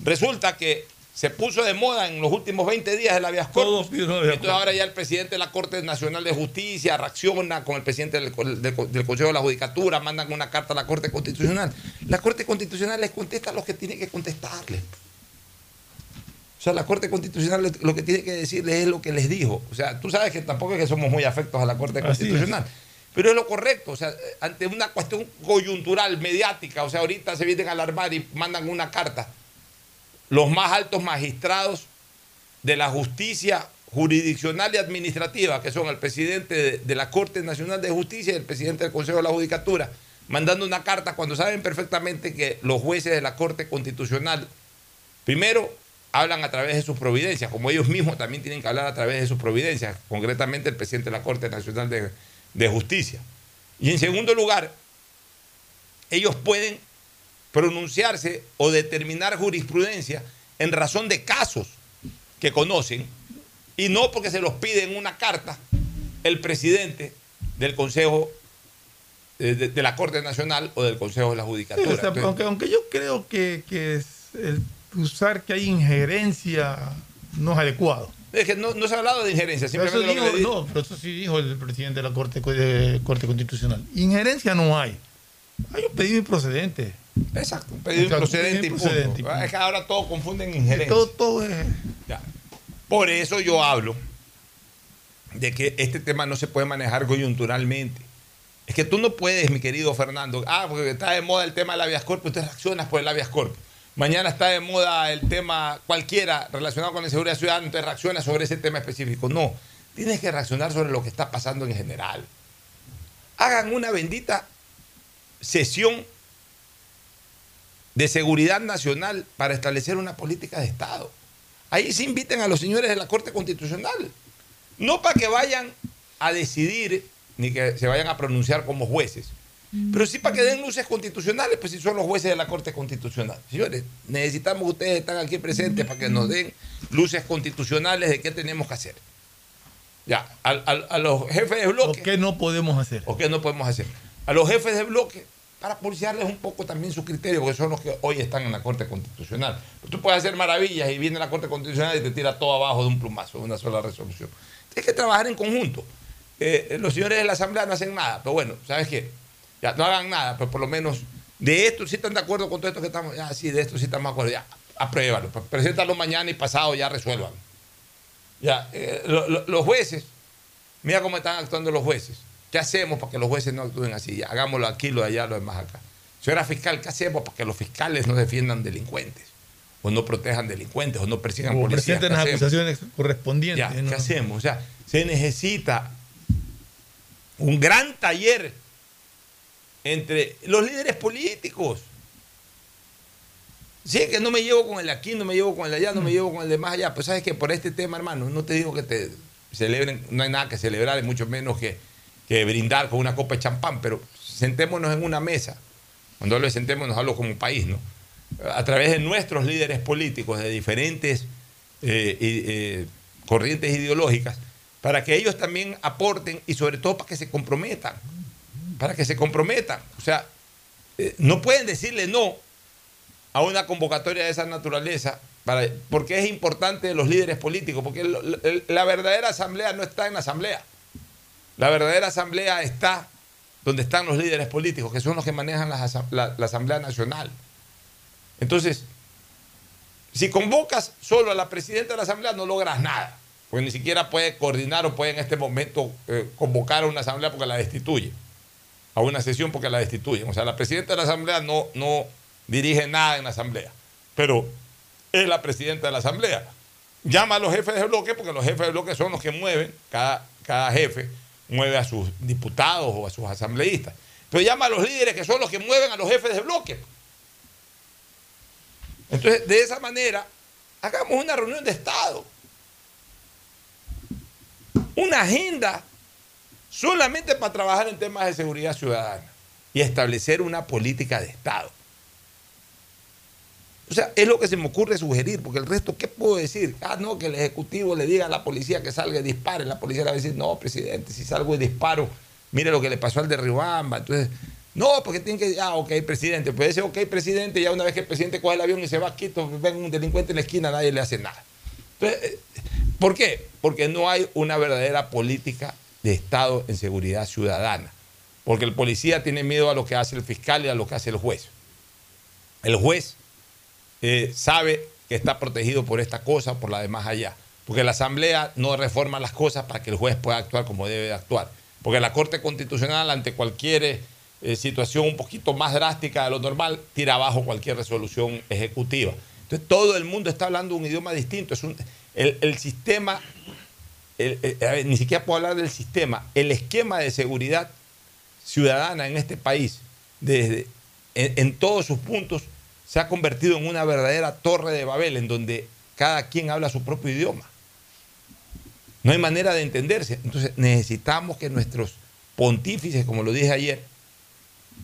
Resulta que se puso de moda en los últimos 20 días el habeas corpus. Entonces ahora ya el presidente de la Corte Nacional de Justicia reacciona con el presidente del, del- del Consejo de la Judicatura, mandan una carta a la Corte Constitucional. La Corte Constitucional les contesta lo que tiene que contestarles. O sea, la Corte Constitucional lo que tiene que decirles es lo que les dijo. O sea, tú sabes que tampoco es que somos muy afectos a la Corte
Así
Constitucional. Pero es lo correcto, o sea, ante una cuestión coyuntural, mediática, o sea, ahorita se vienen a alarmar y mandan una carta. Los más altos magistrados de la justicia jurisdiccional y administrativa, que son el presidente de, de la Corte Nacional de Justicia y el presidente del Consejo de la Judicatura, mandando una carta cuando saben perfectamente que los jueces de la Corte Constitucional, primero, hablan a través de sus providencias, como ellos mismos también tienen que hablar a través de sus providencias, concretamente el presidente de la Corte Nacional de, de Justicia. Y en segundo lugar, ellos pueden pronunciarse o determinar jurisprudencia en razón de casos que conocen y no porque se los pide en una carta el presidente del Consejo eh, de, de la Corte Nacional o del Consejo de la
Sí,
Judicatura.
o sea,
Entonces,
aunque, aunque yo creo que, que es el usar que hay injerencia no es adecuado.
es que no, no se ha hablado de injerencia,
Pero eso
simplemente lo
dijo-
di-
no, pero eso sí dijo el presidente de la Corte, de Corte Constitucional. Injerencia no hay. Hay un pedido improcedente.
Exacto, un pedido improcedente
improcedente y punto.
Es que ahora todos confunden injerencia.
Todo, todo es.
Ya. Por eso yo hablo de que este tema no se puede manejar coyunturalmente. Es que tú no puedes, mi querido Fernando, ah, porque está de moda el tema del habeas corpus, tú reaccionas por el habeas corpus. Mañana está de moda el tema cualquiera relacionado con la seguridad ciudadana, entonces reaccionas sobre ese tema específico. No, tienes que reaccionar sobre lo que está pasando en general. Hagan una bendita sesión de seguridad nacional para establecer una política de Estado. Ahí se inviten a los señores de la Corte Constitucional. No para que vayan a decidir ni que se vayan a pronunciar como jueces, pero sí para que den luces constitucionales, pues si son los jueces de la Corte Constitucional. Señores, necesitamos que ustedes están aquí presentes para que nos den luces constitucionales de qué tenemos que hacer. Ya, a, los jefes de bloque.
¿O qué no podemos hacer?
¿O qué no podemos hacer? A los jefes de bloque, para policiarles un poco también su criterio, porque son los que hoy están en la Corte Constitucional. Tú puedes hacer maravillas y viene la Corte Constitucional y te tira todo abajo de un plumazo, de una sola resolución. Tienes que trabajar en conjunto. Eh, los señores de la Asamblea no hacen nada, pero bueno, ¿sabes qué? Ya, no hagan nada, pero por lo menos de esto sí están de acuerdo con todo esto que estamos, ya, sí, de esto sí estamos de acuerdo, ya, apruébalo, pues, preséntalo mañana y pasado, ya resuelvan. Ya, eh, lo- lo- los jueces, mira cómo están actuando los jueces. ¿Qué hacemos para que los jueces no actúen así? Ya, hagámoslo aquí, lo de allá, lo demás acá. Señora fiscal, ¿qué hacemos para que los fiscales no defiendan delincuentes? O no protejan delincuentes, o no persigan
O
policías.
presenten
¿Qué
las acusaciones correspondientes.
Ya,
¿no?
¿qué hacemos? O sea, se necesita un gran taller entre los líderes políticos. Sí, que no me llevo con el aquí, no me llevo con el allá, no me llevo con el de más allá. Pues sabes que por este tema, hermano, no te digo que te celebren, no hay nada que celebrar, y mucho menos que, que brindar con una copa de champán, pero sentémonos en una mesa. Cuando hablo de sentémonos, hablo como país, ¿no? A través de nuestros líderes políticos de diferentes eh, eh, corrientes ideológicas, para que ellos también aporten y sobre todo para que se comprometan, para que se comprometan. O sea, eh, no pueden decirle no a una convocatoria de esa naturaleza, porque es importante los líderes políticos, porque la verdadera asamblea no está en la asamblea. La verdadera asamblea está donde están los líderes políticos, que son los que manejan la Asamblea Nacional. Entonces, si convocas solo a la presidenta de la Asamblea, no logras nada, porque ni siquiera puede coordinar o puede en este momento eh, convocar a una Asamblea porque la destituye, a una sesión porque la destituyen. O sea, la presidenta de la Asamblea no, no dirige nada en la Asamblea, pero es la presidenta de la Asamblea. Llama a los jefes de bloque, porque los jefes de bloque son los que mueven, cada, cada jefe mueve a sus diputados o a sus asambleístas. Pero llama a los líderes que son los que mueven a los jefes de bloque. Entonces, de esa manera, hagamos una reunión de Estado. Una agenda solamente para trabajar en temas de seguridad ciudadana y establecer una política de Estado. O sea, es lo que se me ocurre sugerir, porque el resto, ¿qué puedo decir? Ah, no, que el Ejecutivo le diga a la policía que salga y dispare. La policía le va a decir, no, presidente, si salgo y disparo, mire lo que le pasó al de Riobamba. Entonces, no, porque tiene que, ah, ok, presidente. Puede ser, ok, presidente, ya una vez que el presidente coge el avión y se va a Quito, ven un delincuente en la esquina, nadie le hace nada. Entonces, eh, ¿por qué? Porque no hay una verdadera política de Estado en seguridad ciudadana. Porque el policía tiene miedo a lo que hace el fiscal y a lo que hace el juez. El juez eh, sabe que está protegido por esta cosa, por la de más allá. Porque la Asamblea no reforma las cosas para que el juez pueda actuar como debe de actuar. Porque la Corte Constitucional, ante cualquier eh, situación un poquito más drástica de lo normal, tira abajo cualquier resolución ejecutiva. Entonces todo el mundo está hablando un idioma distinto. Es un- el, el sistema, ver, ni siquiera puedo hablar del sistema, el esquema de seguridad ciudadana en este país, desde, en todos sus puntos, se ha convertido en una verdadera torre de Babel, en donde cada quien habla su propio idioma. No hay manera de entenderse. Entonces necesitamos que nuestros pontífices, como lo dije ayer,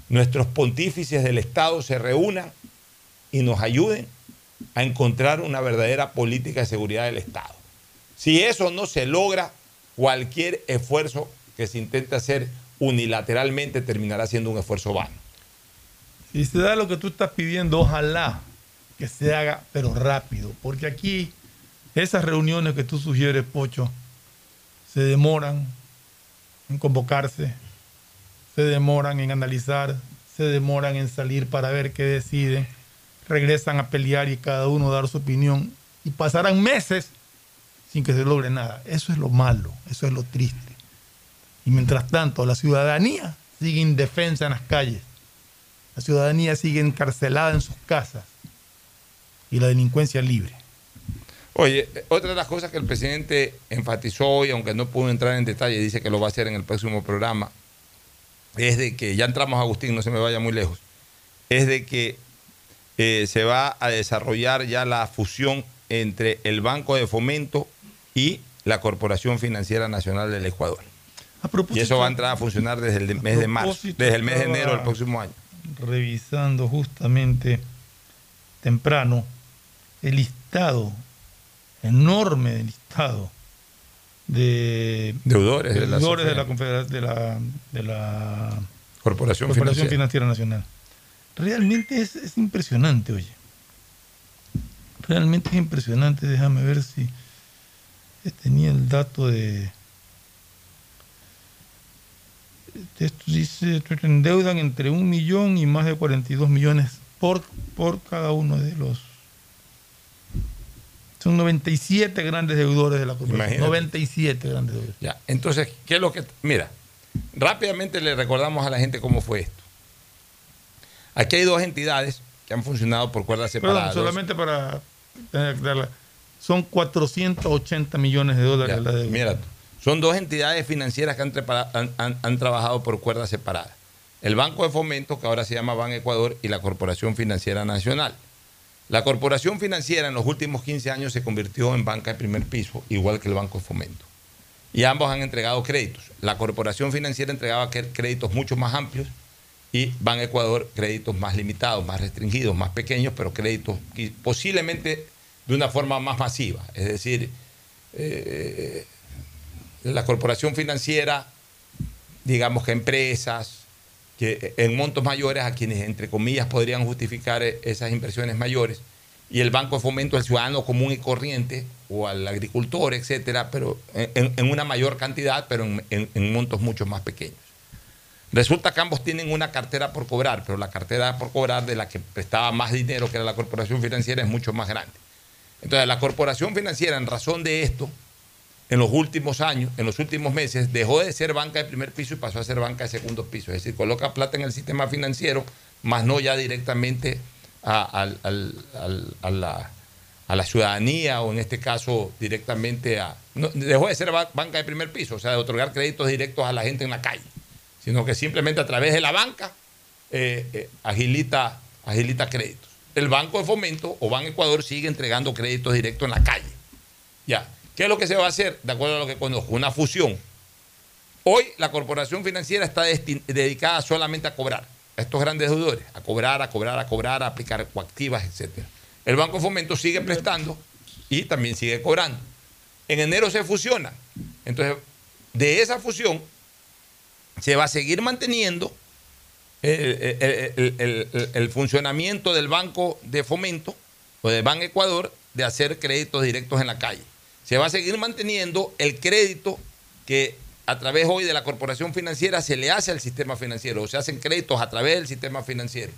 nuestros pontífices del Estado se reúnan y nos ayuden a encontrar una verdadera política de seguridad del Estado. Si eso no se logra, cualquier esfuerzo que se intente hacer unilateralmente terminará siendo un esfuerzo vano.
Si se da lo que tú estás pidiendo, ojalá que se haga, pero rápido. Porque aquí, esas reuniones que tú sugieres, Pocho, se demoran en convocarse, se demoran en analizar, se demoran en salir para ver qué deciden, regresan a pelear y cada uno dar su opinión. Y pasarán meses sin que se logre nada. Eso es lo malo, eso es lo triste. Y mientras tanto, la ciudadanía sigue indefensa en las calles. La ciudadanía sigue encarcelada en sus casas y la delincuencia libre.
Oye, otra de las cosas que el presidente enfatizó hoy, aunque no pudo entrar en detalle, dice que lo va a hacer en el próximo programa, es de que, ya entramos Agustín, no se me vaya muy lejos, es de que eh, se va a desarrollar ya la fusión entre el Banco de Fomento y la Corporación Financiera Nacional del Ecuador. Y eso va a entrar a funcionar desde el mes de marzo, desde el mes de enero del próximo año.
Revisando justamente temprano el listado, enorme del listado de
Deudores de la
deudores de
SOFINA.
la, confedera- de la, de la
Corporación
Corporación
Financiera.
Financiera Nacional. Realmente es, es impresionante, oye. Realmente es impresionante. Déjame ver si tenía el dato de. Esto dice, endeudan entre un millón y más de 42 millones por, por cada uno de los. Son 97 grandes deudores de la corporación.
Imagínate.
97 grandes deudores.
Ya, entonces, ¿qué es lo que.? Mira, rápidamente le recordamos a la gente cómo fue esto. Aquí hay dos entidades que han funcionado por cuerdas
Perdón,
separadas. dos-
solamente para tener que darla. Son 480 millones de dólares
Ya,
la deuda.
Mira, son dos entidades financieras que han, trepara- han- han- han trabajado por cuerdas separadas. El Banco de Fomento, que ahora se llama Ban Ecuador, y la Corporación Financiera Nacional. La corporación financiera en los últimos 15 años se convirtió en banca de primer piso, igual que el Banco de Fomento. Y ambos han entregado créditos. La corporación financiera entregaba créditos mucho más amplios y Ban Ecuador créditos más limitados, más restringidos, más pequeños, pero créditos posiblemente de una forma más masiva. Es decir, eh, la corporación financiera, digamos que empresas, que en montos mayores a quienes, entre comillas, podrían justificar esas inversiones mayores, y el Banco de Fomento al ciudadano común y corriente o al agricultor, etcétera, pero en, una mayor cantidad, pero en, montos mucho más pequeños. Resulta que ambos tienen una cartera por cobrar, pero la cartera por cobrar de la que prestaba más dinero que era la corporación financiera es mucho más grande. Entonces, la corporación financiera, en razón de esto, en los últimos años, en los últimos meses, dejó de ser banca de primer piso y pasó a ser banca de segundo piso. Es decir, coloca plata en el sistema financiero, más no ya directamente a, la, ciudadanía o en este caso directamente a... dejó de ser banca de primer piso, o sea, de otorgar créditos directos a la gente en la calle, sino que simplemente a través de la banca eh, eh, agilita, agilita créditos. El Banco de Fomento o Ban Ecuador sigue entregando créditos directos en la calle. Ya. ¿Qué es lo que se va a hacer? De acuerdo a lo que conozco, una fusión. Hoy la corporación financiera está dedicada solamente a cobrar a estos grandes deudores, a cobrar, a cobrar, a cobrar, a aplicar coactivas, etc. El Banco Fomento sigue prestando y también sigue cobrando. En enero se fusiona. Entonces, de esa fusión se va a seguir manteniendo el, funcionamiento del Banco de Fomento o del Banco Ecuador de hacer créditos directos en la calle se va a seguir manteniendo el crédito que a través hoy de la corporación financiera se le hace al sistema financiero, o se hacen créditos a través del sistema financiero.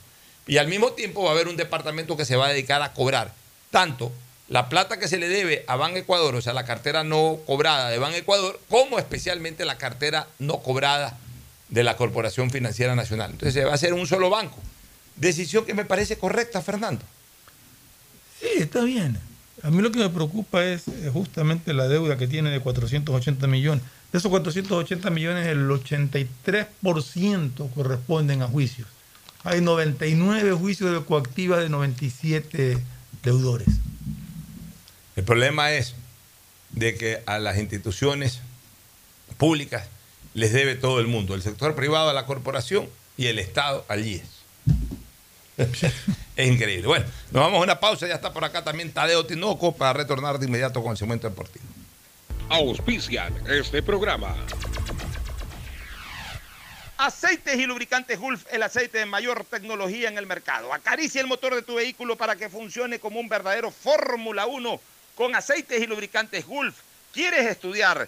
Y al mismo tiempo va a haber un departamento que se va a dedicar a cobrar tanto la plata que se le debe a Ban Ecuador, o sea, la cartera no cobrada de Ban Ecuador, como especialmente la cartera no cobrada de la Corporación Financiera Nacional. Entonces se va a hacer un solo banco. Decisión que me parece correcta, Fernando.
Sí, está bien. A mí lo que me preocupa es justamente la deuda que tiene de 480 millones. De esos 480 millones, el 83% corresponden a juicios. Hay 99 juicios de coactiva de 97 deudores.
El problema es de que a las instituciones públicas les debe todo el mundo, el sector privado a la corporación y el Estado al IES. Es increíble. Bueno, nos vamos a una pausa. Ya está por acá también Tadeo Tinoco para retornar de inmediato con el segmento deportivo.
Auspician este programa.
Aceites y lubricantes Gulf, el aceite de mayor tecnología en el mercado. Acaricia el motor de tu vehículo para que funcione como un verdadero Fórmula 1 con aceites y lubricantes Gulf. ¿Quieres estudiar,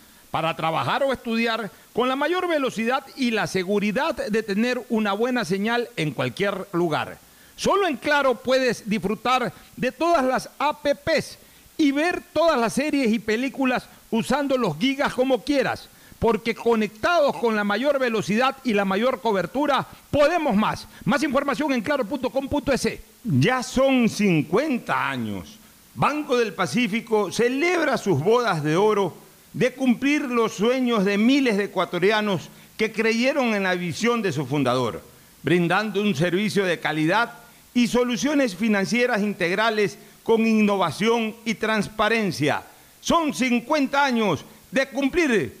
para trabajar o estudiar con la mayor velocidad y la seguridad de tener una buena señal en cualquier lugar. Solo en Claro puedes disfrutar de todas las APPs y ver todas las series y películas usando los gigas como quieras, porque conectados con la mayor velocidad y la mayor cobertura, podemos más. Más información en claro.com.es. Ya son 50 años. Banco del Pacífico celebra sus bodas de oro de cumplir los sueños de miles de ecuatorianos que creyeron en la visión de su fundador, brindando un servicio de calidad y soluciones financieras integrales con innovación y transparencia. Son 50 años de cumplir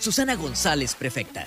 Susana González, prefecta.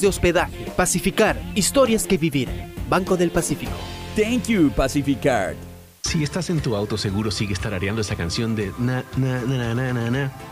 de hospedaje. Pacificar, historias que vivir. Banco del Pacífico.
Thank you, Pacificar.
Si estás en tu auto, seguro sigues tarareando esa canción de na, na, na, na, na, na,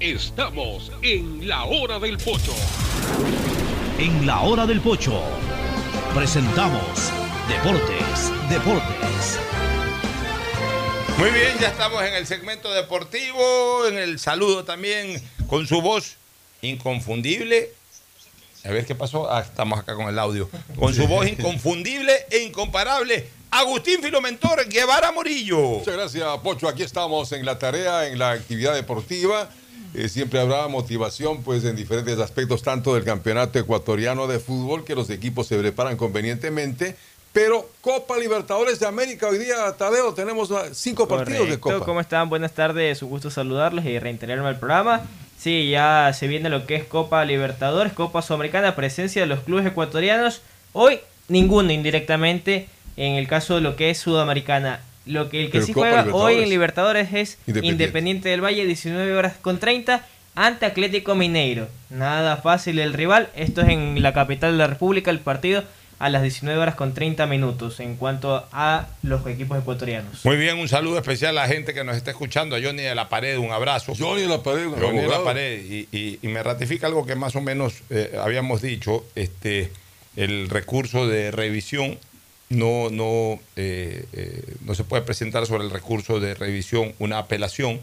Estamos en la hora del pocho.
En la hora del pocho presentamos Deportes, Deportes.
Muy bien, ya estamos en el segmento deportivo, en el saludo también con su voz inconfundible. A ver qué pasó. Ah, estamos acá con el audio. Con su voz inconfundible e incomparable. Agustín Filomentor Guevara Morillo.
Muchas gracias, Pocho. Aquí estamos en la tarea, en la actividad deportiva. Eh, siempre habrá motivación pues en diferentes aspectos, tanto del campeonato ecuatoriano de fútbol, que los equipos se preparan convenientemente, pero Copa Libertadores de América, hoy día, Tadeo, tenemos ah, cinco partidos de Copa.
¿Cómo están? Buenas tardes, un gusto saludarlos y reintegrarme al programa. Sí, ya se viene lo que es Copa Libertadores, Copa Sudamericana, presencia de los clubes ecuatorianos. Hoy ninguno indirectamente en el caso de lo que es Sudamericana. Lo que el que
Pero
sí
Copa
juega hoy en Libertadores es
Independiente.
Independiente. del Valle, 19 horas con 30, ante Atlético Mineiro. Nada fácil el rival. Esto es en la capital de la República, el partido a las 19 horas con 30 minutos en cuanto a los equipos ecuatorianos.
Muy bien, un saludo especial a la gente que nos está escuchando, a Johnny de la Pared, un abrazo.
Johnny de la Pared, un
Johnny de la. Pared, y, y- y me ratifica algo que más o menos eh, habíamos dicho, este, el recurso de revisión no, no, eh, eh, no se puede presentar sobre el recurso de revisión una apelación,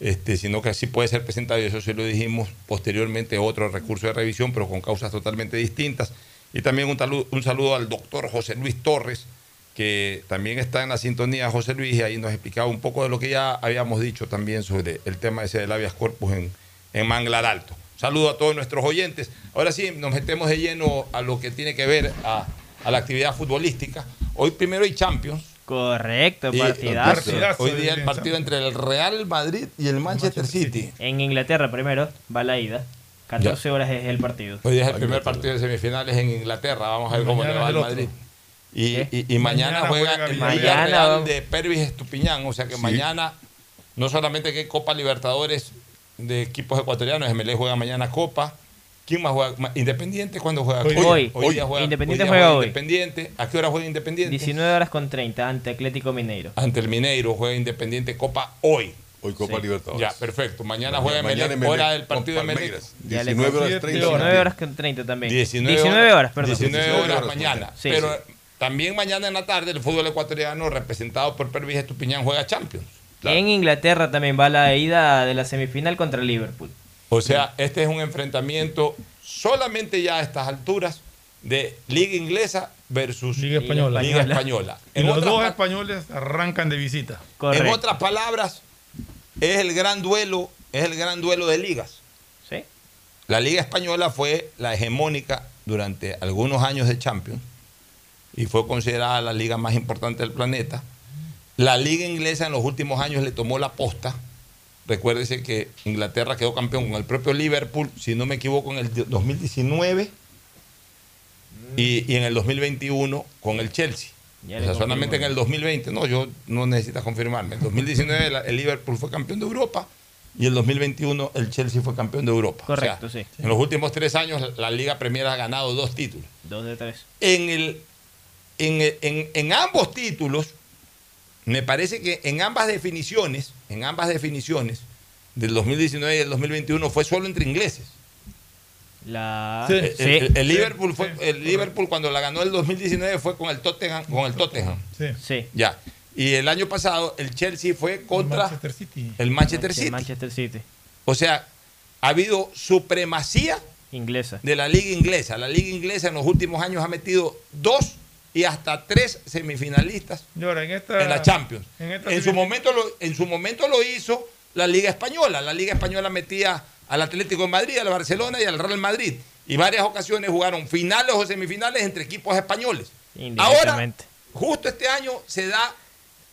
este, sino que así puede ser presentado, y eso sí lo dijimos posteriormente, otro recurso de revisión, pero con causas totalmente distintas. Y también un saludo, un saludo al doctor José Luis Torres, que también está en la sintonía, José Luis, y ahí nos explicaba un poco de lo que ya habíamos dicho también sobre el tema ese del habeas corpus en, en Manglar Alto. Saludo a todos nuestros oyentes. Ahora sí, nos metemos de lleno a lo que tiene que ver a, a la actividad futbolística. Hoy primero hay Champions.
Correcto,
Y-
partidazo.
Hoy día el partido entre el Real Madrid y el Manchester City.
En Inglaterra primero va la ida. 14 horas es el partido.
Hoy día es el primer partido de semifinales en Inglaterra. Vamos a ver cómo le va al. Madrid. Y, y- y mañana,
Mañana
juega
juega
el
Mañana,
de Pervis Estupiñán. O sea que
Sí.
mañana no solamente que hay Copa Libertadores de equipos ecuatorianos, MLE juega mañana Copa. ¿Quién más juega? Independiente, ¿cuándo juega?
Hoy.
Hoy.
Hoy.
día juega,
Independiente
día
juega hoy.
Independiente. ¿A qué hora juega Independiente?
19 horas con 30 ante Atlético Mineiro.
Ante el Mineiro juega Independiente Copa hoy.
Hoy Copa
Sí.
Libertadores.
Ya, perfecto. Mañana,
Mañana-
juega
mañana
Emelec,
Emelec
hora del partido de.
Palmeiras. 19 horas 30.
19 horas con 30 también.
19,
horas, perdón.
19 horas mañana.
Sí,
Pero
sí.
también mañana en la tarde el fútbol ecuatoriano representado por Pervis Estupiñán juega Champions.
En Inglaterra también va la ida de la semifinal contra Liverpool.
O sea, este es un enfrentamiento solamente ya a estas alturas de Liga Inglesa versus
Liga Española.
Liga Española.
Y
En
los dos
pa-
españoles arrancan de visita.
En otras palabras, es el gran duelo, es el gran duelo de ligas.
Sí.
La Liga Española fue la hegemónica durante algunos años de Champions y fue considerada la liga más importante del planeta. La Liga Inglesa en los últimos años le tomó la posta. Recuérdese que Inglaterra quedó campeón con el propio Liverpool, si no me equivoco, en el 2019 y, y en el 2021 con el Chelsea. O sea, solamente en el 2020, no, yo no necesitas confirmarme. En 2019 la- el Liverpool fue campeón de Europa y en 2021 el Chelsea fue campeón de Europa. O sea,
Correcto, sí.
En los últimos tres años la Liga Premier ha ganado dos títulos.
Dos de tres.
En, el, en, el- en- en ambos títulos, me parece que en ambas definiciones, en ambas definiciones del 2019 y del 2021 fue solo entre ingleses.
La...
El,
Sí.
el- el Liverpool fue, el Liverpool cuando la ganó el 2019 fue con el Tottenham, con el Tottenham.
Sí.
Sí.
Ya. Y el año pasado el Chelsea fue contra
Manchester City.
el Manchester City.
Manchester City.
O sea, ha habido supremacía
Inglesa.
de la liga inglesa. La liga inglesa en los últimos años ha metido dos y hasta tres semifinalistas
ahora, en esta,
en la Champions.
en esta
En su, momento lo, en su momento lo hizo la Liga Española. La Liga Española metía al Atlético de Madrid, al Barcelona y al Real Madrid. Y varias ocasiones jugaron finales o semifinales entre equipos españoles. Ahora, justo este año se da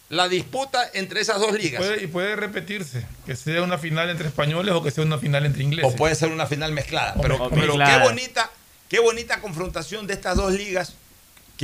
la disputa entre esas dos ligas.
Puede, y puede repetirse, que sea una final entre españoles o que sea una final entre ingleses.
O puede ser una final mezclada.
O
Pero,
mezclada.
pero qué bonita, qué bonita confrontación de estas dos ligas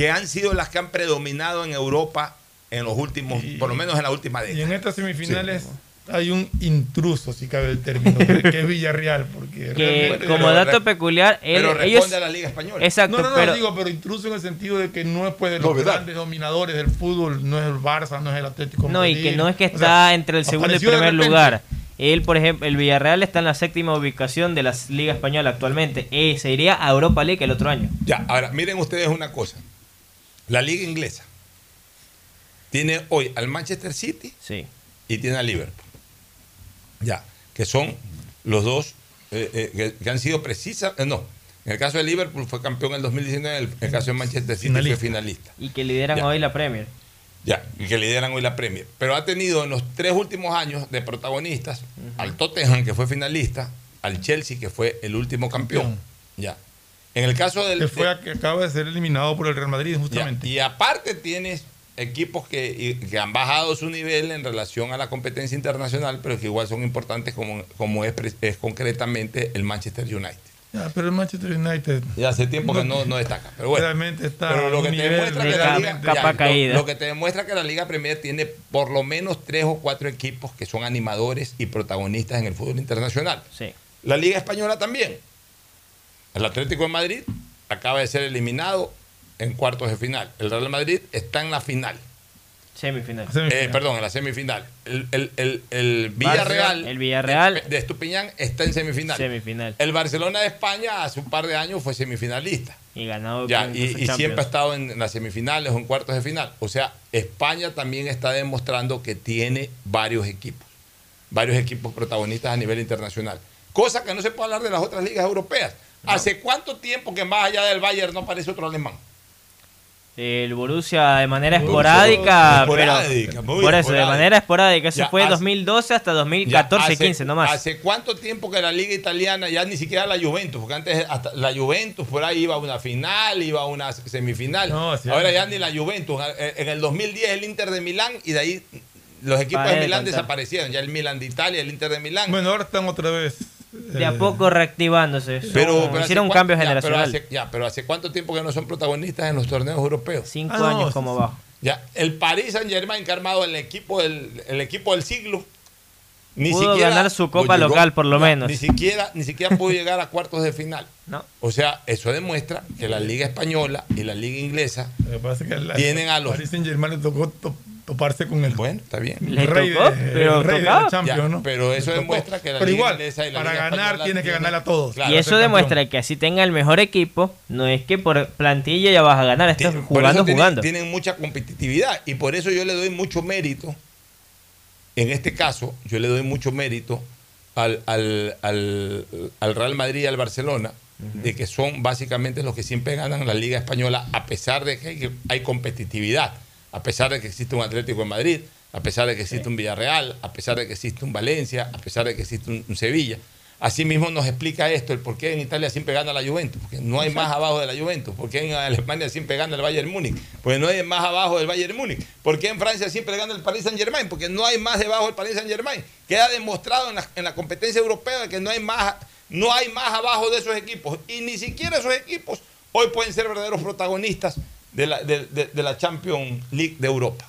que han sido las que han predominado en Europa en los últimos, por lo menos en la última
Y
década.
en estas semifinales hay un intruso, si cabe el término, que, es Villarreal. Porque
Que
realmente-
como
pero
dato peculiar, él-
pero responde
ellos...
a la Liga Española.
Exacto,
No, no, no,
pero...
digo, pero intruso en el sentido de que no es pues, de los
Novedad.
grandes dominadores del fútbol, no es el Barça, no es el Atlético
No, y que no es que
O
está
sea,
entre el segundo y el primer lugar. Él, por ejemplo, el Villarreal está en la séptima ubicación de la Liga Española actualmente. Eh, se iría a Europa League el otro año.
Ya, ahora miren ustedes una cosa. La liga inglesa tiene hoy al Manchester City
Sí.
y tiene al Liverpool. Ya, que son los dos eh, eh, que, que han sido precisas. eh, no, en el caso de Liverpool fue campeón en el 2019, en el, en el caso de Manchester City
Finalista.
fue finalista.
Y que lideran
Ya.
hoy la Premier.
Ya, y que lideran hoy la Premier. Pero ha tenido en los tres últimos años de protagonistas al Tottenham, que fue finalista, al Chelsea, que fue el último campeón.
Campeón.
Ya. En el caso del.
Que fue
de-
a- que acaba de ser eliminado por el Real Madrid,
ya,
justamente.
Y aparte tienes equipos que, han bajado su nivel en relación a la competencia internacional, pero que igual son importantes como, como es, es concretamente el Manchester United.
Ya, pero el Manchester United
Y hace tiempo que no, no destaca. Pero bueno.
realmente está
Pero lo que te demuestra que la liga,
capa
ya, lo-
caída.
Lo, que te demuestra que la Liga Premier tiene por lo menos tres o cuatro equipos que son animadores y protagonistas en el fútbol internacional.
Sí.
La Liga Española también. El Atlético de Madrid acaba de ser eliminado en cuartos de final. El Real Madrid está en la final.
Semifinal.
Eh, perdón, en la semifinal. El, el- el- el Villarreal,
El Villarreal.
de, de Estupiñán está en semifinal.
Semifinal.
El Barcelona de España hace un par de años fue semifinalista.
Y ganado
Ya, y, siempre ha estado en las semifinales o en cuartos de final. O sea, España también está demostrando que tiene varios equipos, varios equipos protagonistas a nivel internacional. Cosa que no se puede hablar de las otras ligas europeas. ¿Hace cuánto tiempo que más allá del Bayern no aparece otro alemán?
El Borussia de manera esporádica,
esporádica,
pero
muy
por eso, de
esporádica.
manera esporádica. Eso
Ya,
fue
hace-
2012 hasta
Ya,
2014,
hace-
15 nomás.
¿Hace cuánto tiempo que la liga italiana, ya ni siquiera la Juventus, porque antes hasta la Juventus por ahí iba a una final, iba a una semifinal.
No, sí,
Ahora
ya-
ya ni la Juventus. En el 2010 el Inter de Milán y de ahí los equipos
Para
de
de
Milán
contar.
desaparecieron. Ya el Milán de Italia, el Inter de Milán.
Bueno, ahora están otra vez.
De a
eh,
poco reactivándose.
pero,
hicieron un
hace
cambio
cuán- ya, pero
generacional.
hace- ya, pero hace cuánto tiempo que no son protagonistas en los torneos europeos.
Cinco
Ah, no,
años
sí,
como
sí.
bajo.
Ya, el Paris Saint Germain que ha armado el equipo del, el equipo del siglo. Ni
Pudo
siquiera
ganar su copa
llegó-
local, por lo
ya,
menos.
Ni siquiera, ni siquiera pudo llegar a cuartos de final.
No.
O sea, eso demuestra que la Liga Española y la Liga Inglesa
Lo que pasa es que la-
Tienen a los-
Paris Saint Germain le tocó to- toparse con el,
Bueno, está bien.
el
Le
rey,
tocó,
de,
pero
el rey de
tocaba.
la Champions,
Ya,
¿no?
pero eso demuestra que la
Pero
Liga
igual,
Inglesa y la
para
Liga
ganar tienes que ganar a todos.
Claro,
y eso demuestra
campeón.
que así tenga el mejor equipo, no es que por plantilla ya vas a ganar, estás jugando,
tienen-
jugando.
Tienen mucha competitividad y por eso yo le doy mucho mérito. En este caso, yo le doy mucho mérito al, al- al- al Real Madrid y al Barcelona, de que son básicamente los que siempre ganan la Liga Española, a pesar de que hay, hay competitividad, a pesar de que existe un Atlético de Madrid, a pesar de que existe un Villarreal, a pesar de que existe un Valencia, a pesar de que existe un, un Sevilla. Asimismo nos explica esto, el por qué en Italia siempre gana la Juventus, porque no hay más abajo de la Juventus, por qué en Alemania siempre gana el Bayern Múnich, porque no hay más abajo del Bayern Múnich, por qué en Francia siempre gana el Paris Saint Germain, porque no hay más debajo del Paris Saint Germain. Queda demostrado en la, en la competencia europea que no hay, más, no hay más abajo de esos equipos, y ni siquiera esos equipos hoy pueden ser verdaderos protagonistas de la, de, de- de la Champions League de Europa.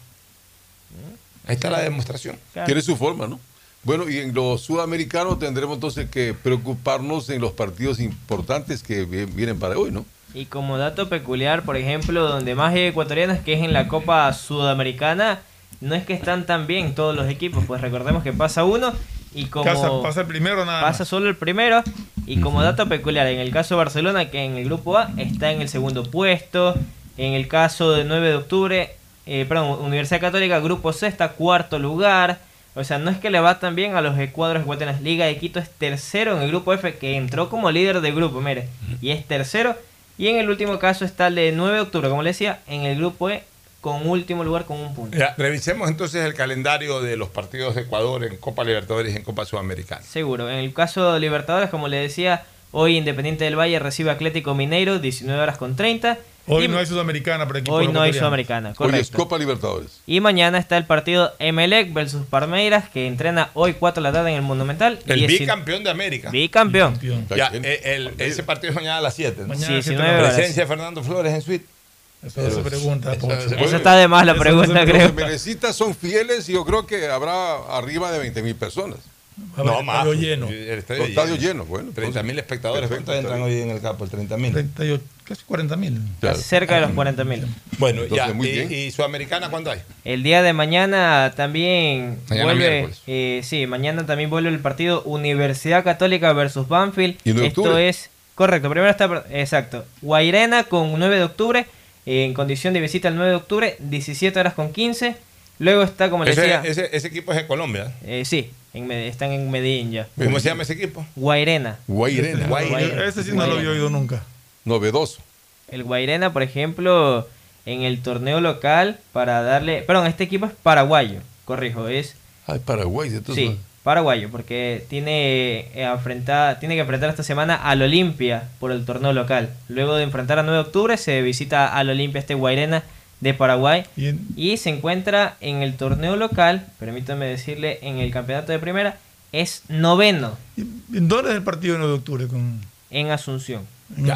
Ahí está la demostración.
Tiene su forma, ¿no? Bueno, y en los sudamericanos tendremos entonces que preocuparnos en los partidos importantes que vi- vienen para hoy, ¿no?
Y como dato peculiar, por ejemplo, donde más hay ecuatorianos, que es en la Copa Sudamericana, no es que están tan bien todos los equipos, pues recordemos que pasa uno y como
Pasa, pasa el primero nada
pasa solo el primero y como dato peculiar, en el caso de Barcelona, que en el grupo A está en el segundo puesto, en el caso de 9 de octubre, eh, perdón, Universidad Católica, grupo C está cuarto lugar, o sea, no es que le va tan bien a los cuadros ecuatorianos, Liga de Quito es tercero en el grupo F, que entró como líder de grupo, mire, y es tercero, y en el último caso está el de 9 de octubre, como le decía, en el grupo E, con último lugar con un punto.
Ya, revisemos entonces el calendario de los partidos de Ecuador en Copa Libertadores y en Copa Sudamericana.
Seguro. En el caso de Libertadores, como le decía, hoy Independiente del Valle recibe Atlético Mineiro, 19 horas con 30.
Hoy
Y
no hay sudamericana para equipos
Hoy no hay sudamericana,
Hoy es
correcto.
Copa Libertadores.
Y mañana está el partido Emelec versus Palmeiras, que entrena hoy 4 de la tarde en el Monumental.
El bicampeón de América.
Bicampeón.
Ya, eh, el- ese partido es mañana a las 7. ¿no?
Mañana a las 19 horas.
Presencia de Fernando Flores en suite.
Eso se pregunta, Pocho.
Eso está de más la pregunta, creo.
Los merecistas son fieles y yo creo que habrá arriba de 20 mil personas.
No, más.
estadio lleno.
El estadio,
Estadio lleno, bueno.
30 mil espectadores. ¿Cuántos entran hoy en el campo? El 30 mil.
38, casi 40 mil.
Cerca de los 40 mil.
Bueno,
Entonces,
ya.
muy
y,
bien.
y Sudamericana cuándo hay?
El día de mañana también
Mañana
vuelve, eh, sí, mañana también vuelve el partido Universidad Católica versus Banfield.
¿Y 9 de
Esto
octubre?
es correcto. Primero está exacto. Guairena con 9 de octubre eh, en condición de visita el 9 de octubre, 17 horas con 15. Luego está como le
Ese,
decía,
ese- ese equipo es en Colombia.
eh, sí, en están en Medellín ya.
¿Cómo se llama ese equipo?
Guairena.
Guairena.
Guairena.
Ese sí no lo había oído nunca.
Novedoso.
El Guairena, por ejemplo, en el torneo local para darle, perdón, este equipo es paraguayo, corrijo, es
Ay, Paraguay. entonces-
Sí, paraguayo, porque tiene, eh, enfrentar, tiene que enfrentar esta semana al Olimpia por el torneo local. Luego de enfrentar a 9 de octubre, se visita al Olimpia este Guairena de Paraguay
Y en-
y se encuentra en el torneo local, permítame decirle, en el campeonato de primera, es noveno
¿En dónde es el partido del 9 de octubre? Con,
en Asunción.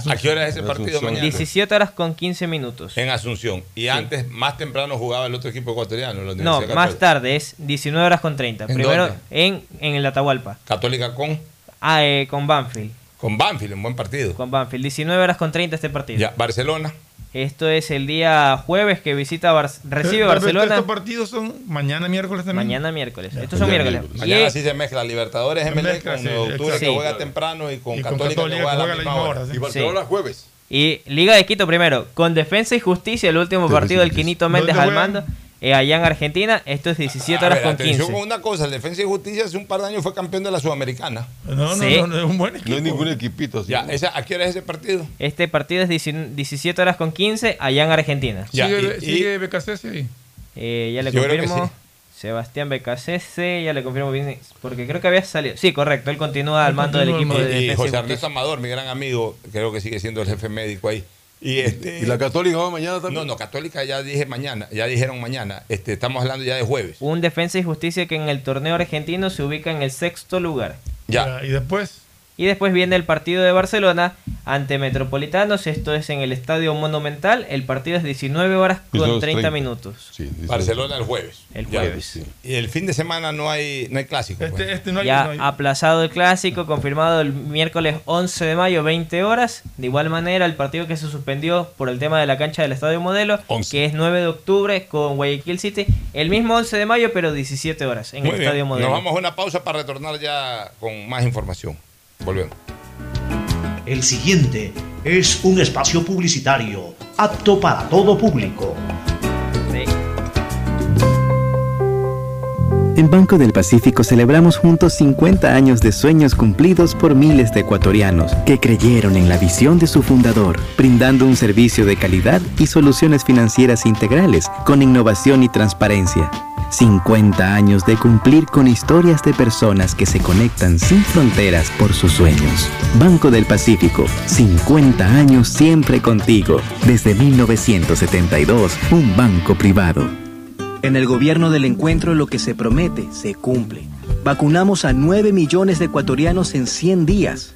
¿A qué hora es ese partido mañana?
17 horas con 15 minutos.
En Asunción. Y antes, más temprano, jugaba el otro equipo ecuatoriano. la
No,
Universidad
más
Católica.
tarde, es 19 horas con 30.
¿En
Primero
dónde?
en, en el Atahualpa.
Católica con,
Ah, eh, con Banfield.
con Banfield, un buen partido.
Con Banfield. 19 horas con 30 este partido.
Ya, Barcelona.
Esto es el día jueves que visita Bar- recibe
Pero
Barcelona.
Estos partidos son mañana miércoles también.
Mañana miércoles.
Ya.
Estos son miércoles.
miércoles.
Mañana
Y-
sí se mezcla Libertadores
Se
MLE
mezcla,
con
sí,
9 de octubre que juega temprano y con
Y con
Católica,
Católica
que juega a la misma hora.
hora, sí.
Y Barcelona jueves.
Y Liga de Quito primero, con Defensa y Justicia, el último partido del. Quinito Méndez
¿Dónde
al
juegan?
Eh, allá en Argentina. Esto es 17
A
horas
ver,
con
atención
15.
con una cosa, el Defensa y Justicia hace un par de años fue campeón de la Sudamericana.
No, no,
Sí.
no, no, es un buen equipo.
No hay ningún equipito así.
Ya, esa, ¿a qué hora es ese partido?
Este partido es 19 17 horas con 15 allá en Argentina.
Ya,
¿Sigue,
y-
sigue BKC ahí?
Eh, ya le
Yo
confirmo. Sebastián Becasese, ya le confirmo bien, porque creo que había salido. Sí, correcto, él continúa al mando del equipo de
Y, y
defensa. y
José. Ernesto Amador, mi gran amigo, creo que sigue siendo el jefe médico ahí. Y, este,
¿Y la Católica va mañana también?
no, no, Católica ya dije mañana, ya dijeron mañana. Este, estamos hablando ya de jueves.
Un defensa y justicia que en el torneo argentino se ubica en el sexto lugar.
Ya.
Y después,
Y después viene el partido de Barcelona ante Metropolitanos. Esto es en el Estadio Monumental. El partido es 19 horas con
19:30.
30 minutos.
Sí,
Barcelona el jueves.
El
Ya.
jueves.
Sí.
Y el fin de semana no hay, no hay clásico. pues.
este, este no hay.
Ya
no hay-
aplazado el clásico, confirmado el miércoles 11 de mayo, 20 horas. De igual manera, el partido que se suspendió por el tema de la cancha del Estadio Modelo,
11.
que es 9 de octubre con Guayaquil City, el mismo 11 de mayo, pero 17 horas en
Muy
el
bien.
Estadio Modelo.
Nos vamos a una pausa para retornar ya con más información. Volvemos.
El siguiente es un espacio publicitario apto para todo público.
En Banco del Pacífico celebramos juntos 50 años de sueños cumplidos por miles de ecuatorianos que creyeron en la visión de su fundador, brindando un servicio de calidad y soluciones financieras integrales con innovación y transparencia. 50 años de cumplir con historias de personas que se conectan sin fronteras por sus sueños. Banco del Pacífico, 50 años siempre contigo. Desde 1972, un banco privado. En el gobierno del encuentro lo que se promete se cumple. Vacunamos a 9 millones de ecuatorianos en 100 días.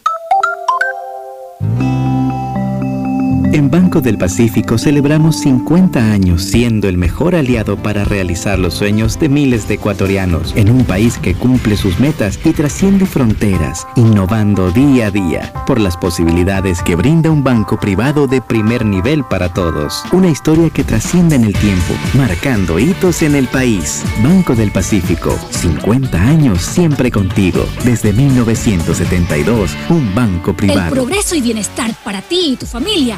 En Banco del Pacífico celebramos 50 años siendo el mejor aliado para realizar los sueños de miles de ecuatorianos en un país que cumple sus metas y trasciende fronteras, innovando día a día por las posibilidades que brinda un banco privado de primer nivel para todos. Una historia que trasciende en el tiempo, marcando hitos en el país. Banco del Pacífico, 50 años siempre contigo. Desde 1972, un banco
El
privado.
progreso y bienestar para ti y tu familia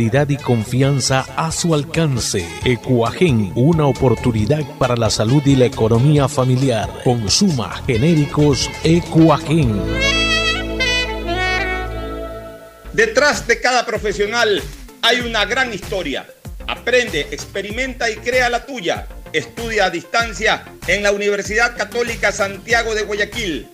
y confianza a su alcance. Ecuagen, una oportunidad para la salud y la economía familiar. Consuma genéricos Ecuagen.
Detrás de cada profesional hay una gran historia. Aprende, experimenta y crea la tuya. Estudia a distancia en la Universidad Católica Santiago de Guayaquil.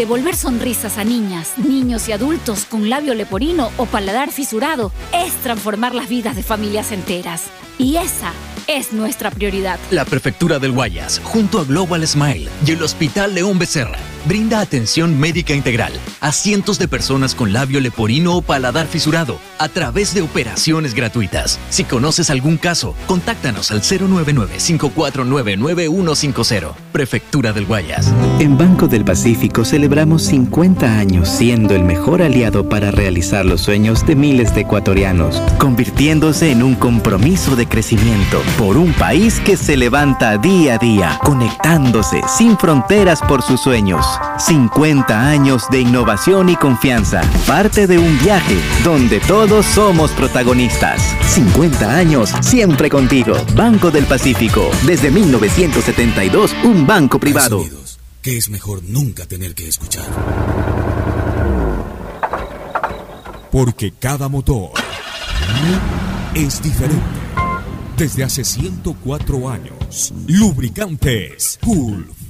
Devolver sonrisas a niñas, niños y adultos con labio leporino o paladar fisurado es transformar las vidas de familias enteras. Y esa es nuestra prioridad.
La Prefectura del Guayas, junto a Global Smile y el Hospital León Becerra, brinda atención médica integral a cientos de personas con labio leporino o paladar fisurado a través de operaciones gratuitas. Si conoces algún caso, contáctanos al 099-549-9150. Prefectura del Guayas.
En Banco del Pacífico celebramos 50 años siendo el mejor aliado para realizar los sueños de miles de ecuatorianos, convirtiéndose en un compromiso de crecimiento por un país que se levanta día a día, conectándose sin fronteras por sus sueños. 50 años de innovación y confianza, parte de un viaje donde todos somos protagonistas. 50 años siempre contigo. Banco del Pacífico, desde 1972, un banco privado.
que es mejor nunca tener que escuchar.
Porque cada motor es diferente. Desde hace 104 años, Lubricantes Gulf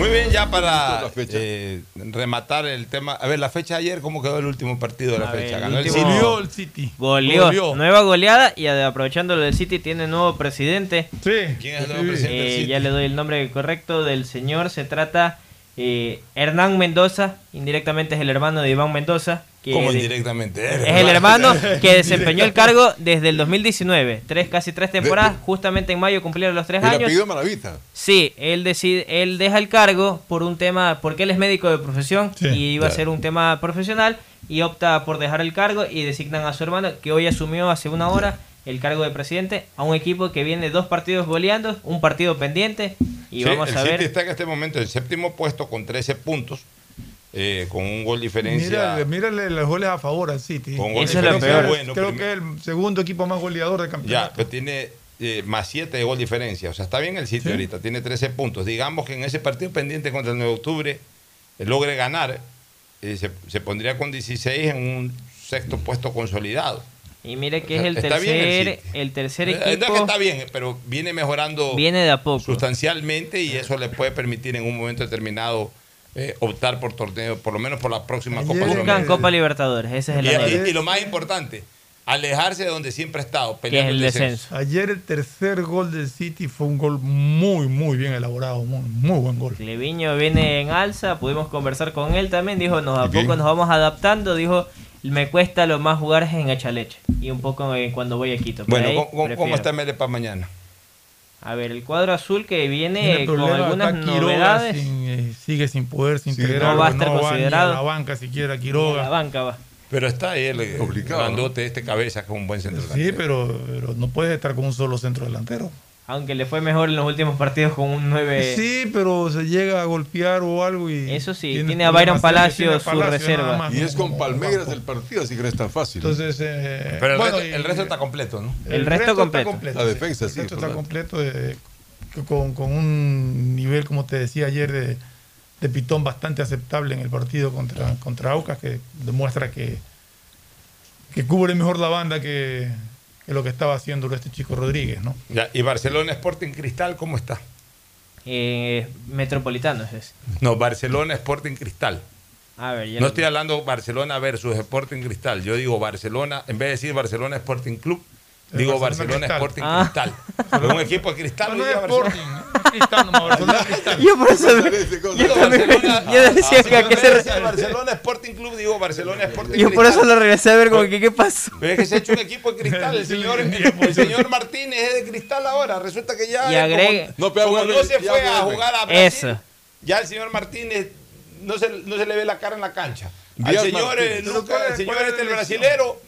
Muy bien, ya para eh, rematar el tema. A ver, la fecha de ayer, ¿cómo quedó el último partido de la
A ver,
fecha?
el
Ganó el
último-
City.
Goleó el City.
Goleó.
Goleó.
Nueva goleada y aprovechando lo del City tiene nuevo presidente.
Sí.
¿Quién es el nuevo presidente del
Eh,
City?
ya le doy el nombre correcto del señor. Se trata eh, Hernán Mendoza. Indirectamente es el hermano de Iván Mendoza. Que
¿Cómo indirectamente?
Es el hermano que desempeñó el cargo desde el 2019. Tres, casi tres temporadas. Justamente en mayo cumplieron los tres años.
apellido Maravita.
Sí, él decide, él deja el cargo por un tema, porque él es médico de profesión
Sí,
y iba a ser un tema profesional y opta por dejar el cargo y designan a su hermano que hoy asumió hace una hora el cargo de presidente a un equipo que viene dos partidos goleando, un partido pendiente y
Sí,
vamos
el
a
City
ver.
está en este momento en séptimo puesto con 13 puntos, eh, con un gol diferencia.
Mírale, mírale los goles a favor al City.
Con gol
Eso es lo
diferencia
peor.
bueno.
Creo que es el segundo equipo más goleador
Ya,
campeonato.
pero tiene eh, más 7 de gol diferencia. O sea, está bien el City
Sí.
ahorita, tiene 13 puntos. Digamos que en ese partido pendiente contra el 9 de octubre eh, logre ganar, eh, se, se pondría con 16 en un sexto puesto consolidado.
Y mire que
O
es
sea,
el
está bien el
tercer,
City.
el tercer
Eh, No es que
equipo.
está bien, pero viene mejorando
Viene de a poco.
sustancialmente y eso le puede permitir en un momento determinado eh, optar por torneo, por lo menos por la próxima Copa
Buscan
Sudamericana.
Copa Libertadores, ese es el
Y, y- y lo más importante, alejarse de donde siempre ha estado,
que es
peleando
el
el descenso.
descenso.
Ayer el tercer gol del City fue un gol muy, muy bien elaborado. Muy, muy buen gol.
Leviño viene en alza, pudimos conversar con él también, dijo, nos a poco nos vamos adaptando, dijo, me cuesta lo más jugar es en Echaleche y un poco eh, cuando voy a Quito.
Bueno,
ahí
¿cómo, cómo-
prefiero.
cómo está Mele para mañana?
A ver, el cuadro azul que viene con algunas novedades.
sin, eh, sigue sin poder, sin
Sí,
integrar.
no va a estar
ni
considerado.
a la banca siquiera
La
Quiroga.
banca va.
Pero está ahí el eh,
Complicado,
grandote, este cabeza, que es un buen centro
Sí,
delantero.
pero, pero no puede estar con un solo centro delantero.
Aunque le fue mejor en los últimos partidos con un 9.
Sí, pero se llega a golpear o algo y...
Eso sí,
tiene
tiene a Byron Palacio, su reserva.
más,
Y es con Palmeiras el partido, así que no es tan fácil.
Entonces, eh,
Pero el,
bueno,
resto,
y-
el resto está completo, ¿no?
El resto completo.
La defensa,
el
sí,
resto
por
está completo eh, con, con un nivel, como te decía ayer, de, de pitón bastante aceptable en el partido contra, contra Aucas, que demuestra que, que cubre mejor la banda que, que lo que estaba haciendo este chico Rodríguez, ¿no?
Ya, y Barcelona Sporting Cristal, ¿cómo está?
Eh, metropolitano es ese.
No, Barcelona Sporting Cristal.
A ver, ya
No
lo-
estoy hablando Barcelona versus Sporting Cristal. Yo digo Barcelona, en vez de decir Barcelona Sporting Club,
Digo
Barcelona.
Sporting
Ah.
Cristal. Es un equipo de cristal.
No, es
Barcelona.
Sporting, Cristal, nomás, Barcelona Cristal.
Yo por eso, yo también yo decía
Ah,
que a qué
si
se re-
Barcelona Sporting Club, digo Barcelona Sporting
yo por eso lo regresé a ver como que qué pasó.
Pero es que se ha hecho un equipo de cristal. El señor, el señor Martínez es de cristal ahora. Resulta que ya.
Y
eh,
agregue-
como-
No, pero
como
vuelve,
no se fue a jugar a Brasil,
Eso.
ya el señor Martínez no se, no se le ve la cara en la cancha. Al señor, eh,
Pero
Lucas,
¿cuál es-
el señor este, el brasilero,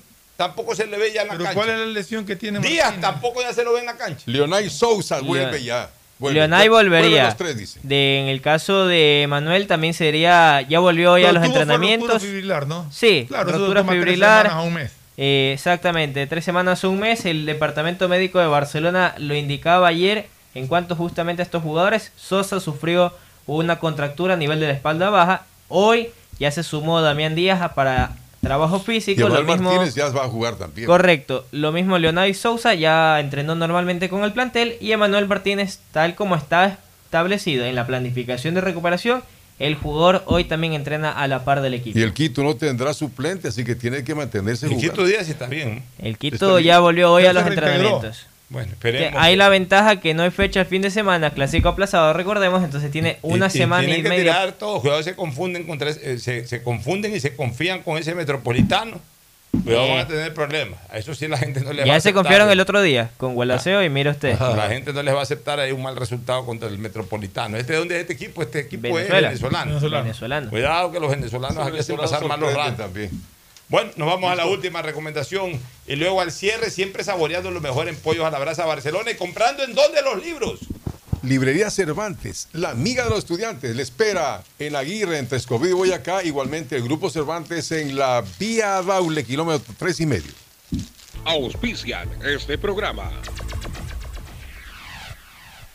tampoco se le ve ya en la
Pero
cancha.
¿cuál es la lesión que tiene
Díaz
Martínez?
tampoco ya se lo ve en la cancha.
Leonay Sousa vuelve ya. Vuelve.
Leonay volvería.
los tres, dice.
De, en el caso de Manuel también sería, ya volvió ya a los entrenamientos.
rotura fibrilar, ¿no?
Sí,
Claro,
rotura
tres
fibrilar.
semanas a un mes.
Eh, exactamente, tres semanas o un mes. El Departamento Médico de Barcelona lo indicaba ayer en cuanto justamente a estos jugadores. Sosa sufrió una contractura a nivel de la espalda baja. Hoy ya se sumó Damián Díaz a- para trabajo
Y
físico. Lo
Emanuel
mismo,
Martínez ya va a jugar también.
correcto. Lo mismo Leonardo Sousa ya entrenó normalmente con el plantel. Y Emanuel Martínez, tal como está establecido en la planificación de recuperación, el jugador hoy también entrena a la par del equipo.
Y el Quito no tendrá suplente, así que tiene que mantenerse
El
jugando.
Quito Díaz está bien.
El
Está
Quito
bien.
ya volvió hoy
Ya
a los entrenamientos.
Bueno,
Que
esperemos.
hay la ventaja que no hay fecha el fin de semana, clásico aplazado, recordemos, entonces tiene una
Y- y
semana y,
tienen que
media.
tirar todos, cuidado, se confunden contra eh, se, se confunden y se confían con ese metropolitano. Cuidado,
Eh.
van a tener problemas. A eso sí la gente no le va a
Ya se
aceptar.
confiaron el otro día con Gualaceo y mire usted.
La gente no les va a aceptar ahí un mal resultado contra el metropolitano. ¿Este de dónde es este equipo? Este equipo
Venezuela.
es venezolano.
Venezolano.
Cuidado que los venezolanos aquí hacen pasar malos ratos.
también.
Bueno, nos vamos a la última recomendación y luego al cierre, siempre saboreando lo mejor en Pollos a la Brasa Barcelona y comprando en dónde los libros.
Librería Cervantes, la amiga de los estudiantes, le espera en Aguirre, entre Escobedo y Boyacá. Igualmente el Grupo Cervantes en la Vía Daule, kilómetro tres y medio.
Auspician este programa.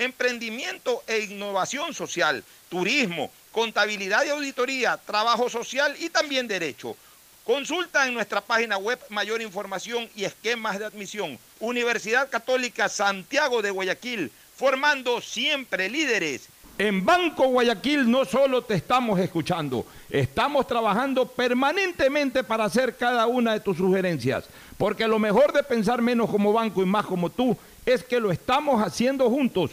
emprendimiento e innovación social, turismo, contabilidad y auditoría, trabajo social y también derecho. Consulta en nuestra página web mayor información y esquemas de admisión. Universidad Católica Santiago de Guayaquil, formando siempre líderes. En Banco Guayaquil no solo te estamos escuchando, estamos trabajando permanentemente para hacer cada una de tus sugerencias, porque lo mejor de pensar menos como banco y más como tú es que lo estamos haciendo juntos.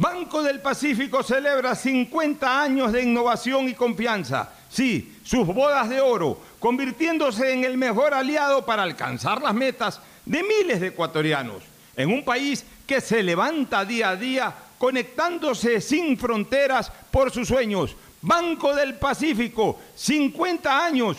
Banco del Pacífico celebra 50 años de innovación y confianza. Sí, sus bodas de oro, convirtiéndose en el mejor aliado para alcanzar las metas de miles de ecuatorianos. En un país que se levanta día a día conectándose sin fronteras por sus sueños. Banco del Pacífico, 50 años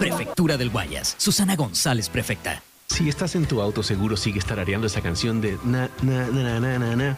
Prefectura del Guayas. Susana González, prefecta.
Si estás en tu auto, seguro sigues tarareando esa canción de na, na, na, na, na, na,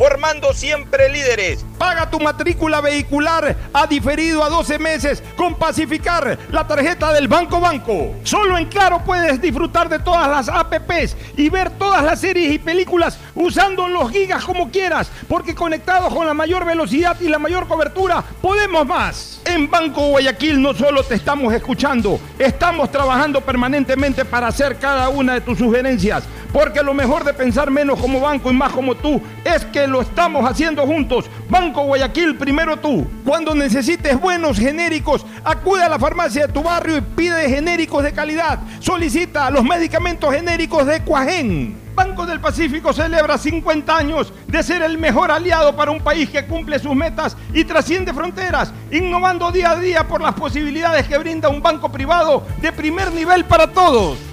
formando siempre líderes.
Paga tu matrícula vehicular a diferido a 12 meses con Pacificar, la tarjeta del Banco Banco. Solo en Claro puedes disfrutar de todas las APPs y ver todas las series y películas usando los gigas como quieras, porque conectados con la mayor velocidad y la mayor cobertura, podemos más. En Banco Guayaquil no solo te estamos escuchando, estamos trabajando permanentemente para hacer cada una de tus sugerencias, porque lo mejor de pensar menos como banco y más como tú es que lo estamos haciendo juntos. Banco Guayaquil, primero tú. Cuando necesites buenos genéricos, acude a la farmacia de tu barrio y pide genéricos de calidad. Solicita los medicamentos genéricos de Cuajén. Banco del Pacífico celebra 50 años de ser el mejor aliado para un país que cumple sus metas y trasciende fronteras, innovando día a día por las posibilidades que brinda un banco privado de primer nivel para todos.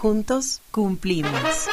Juntos cumplimos.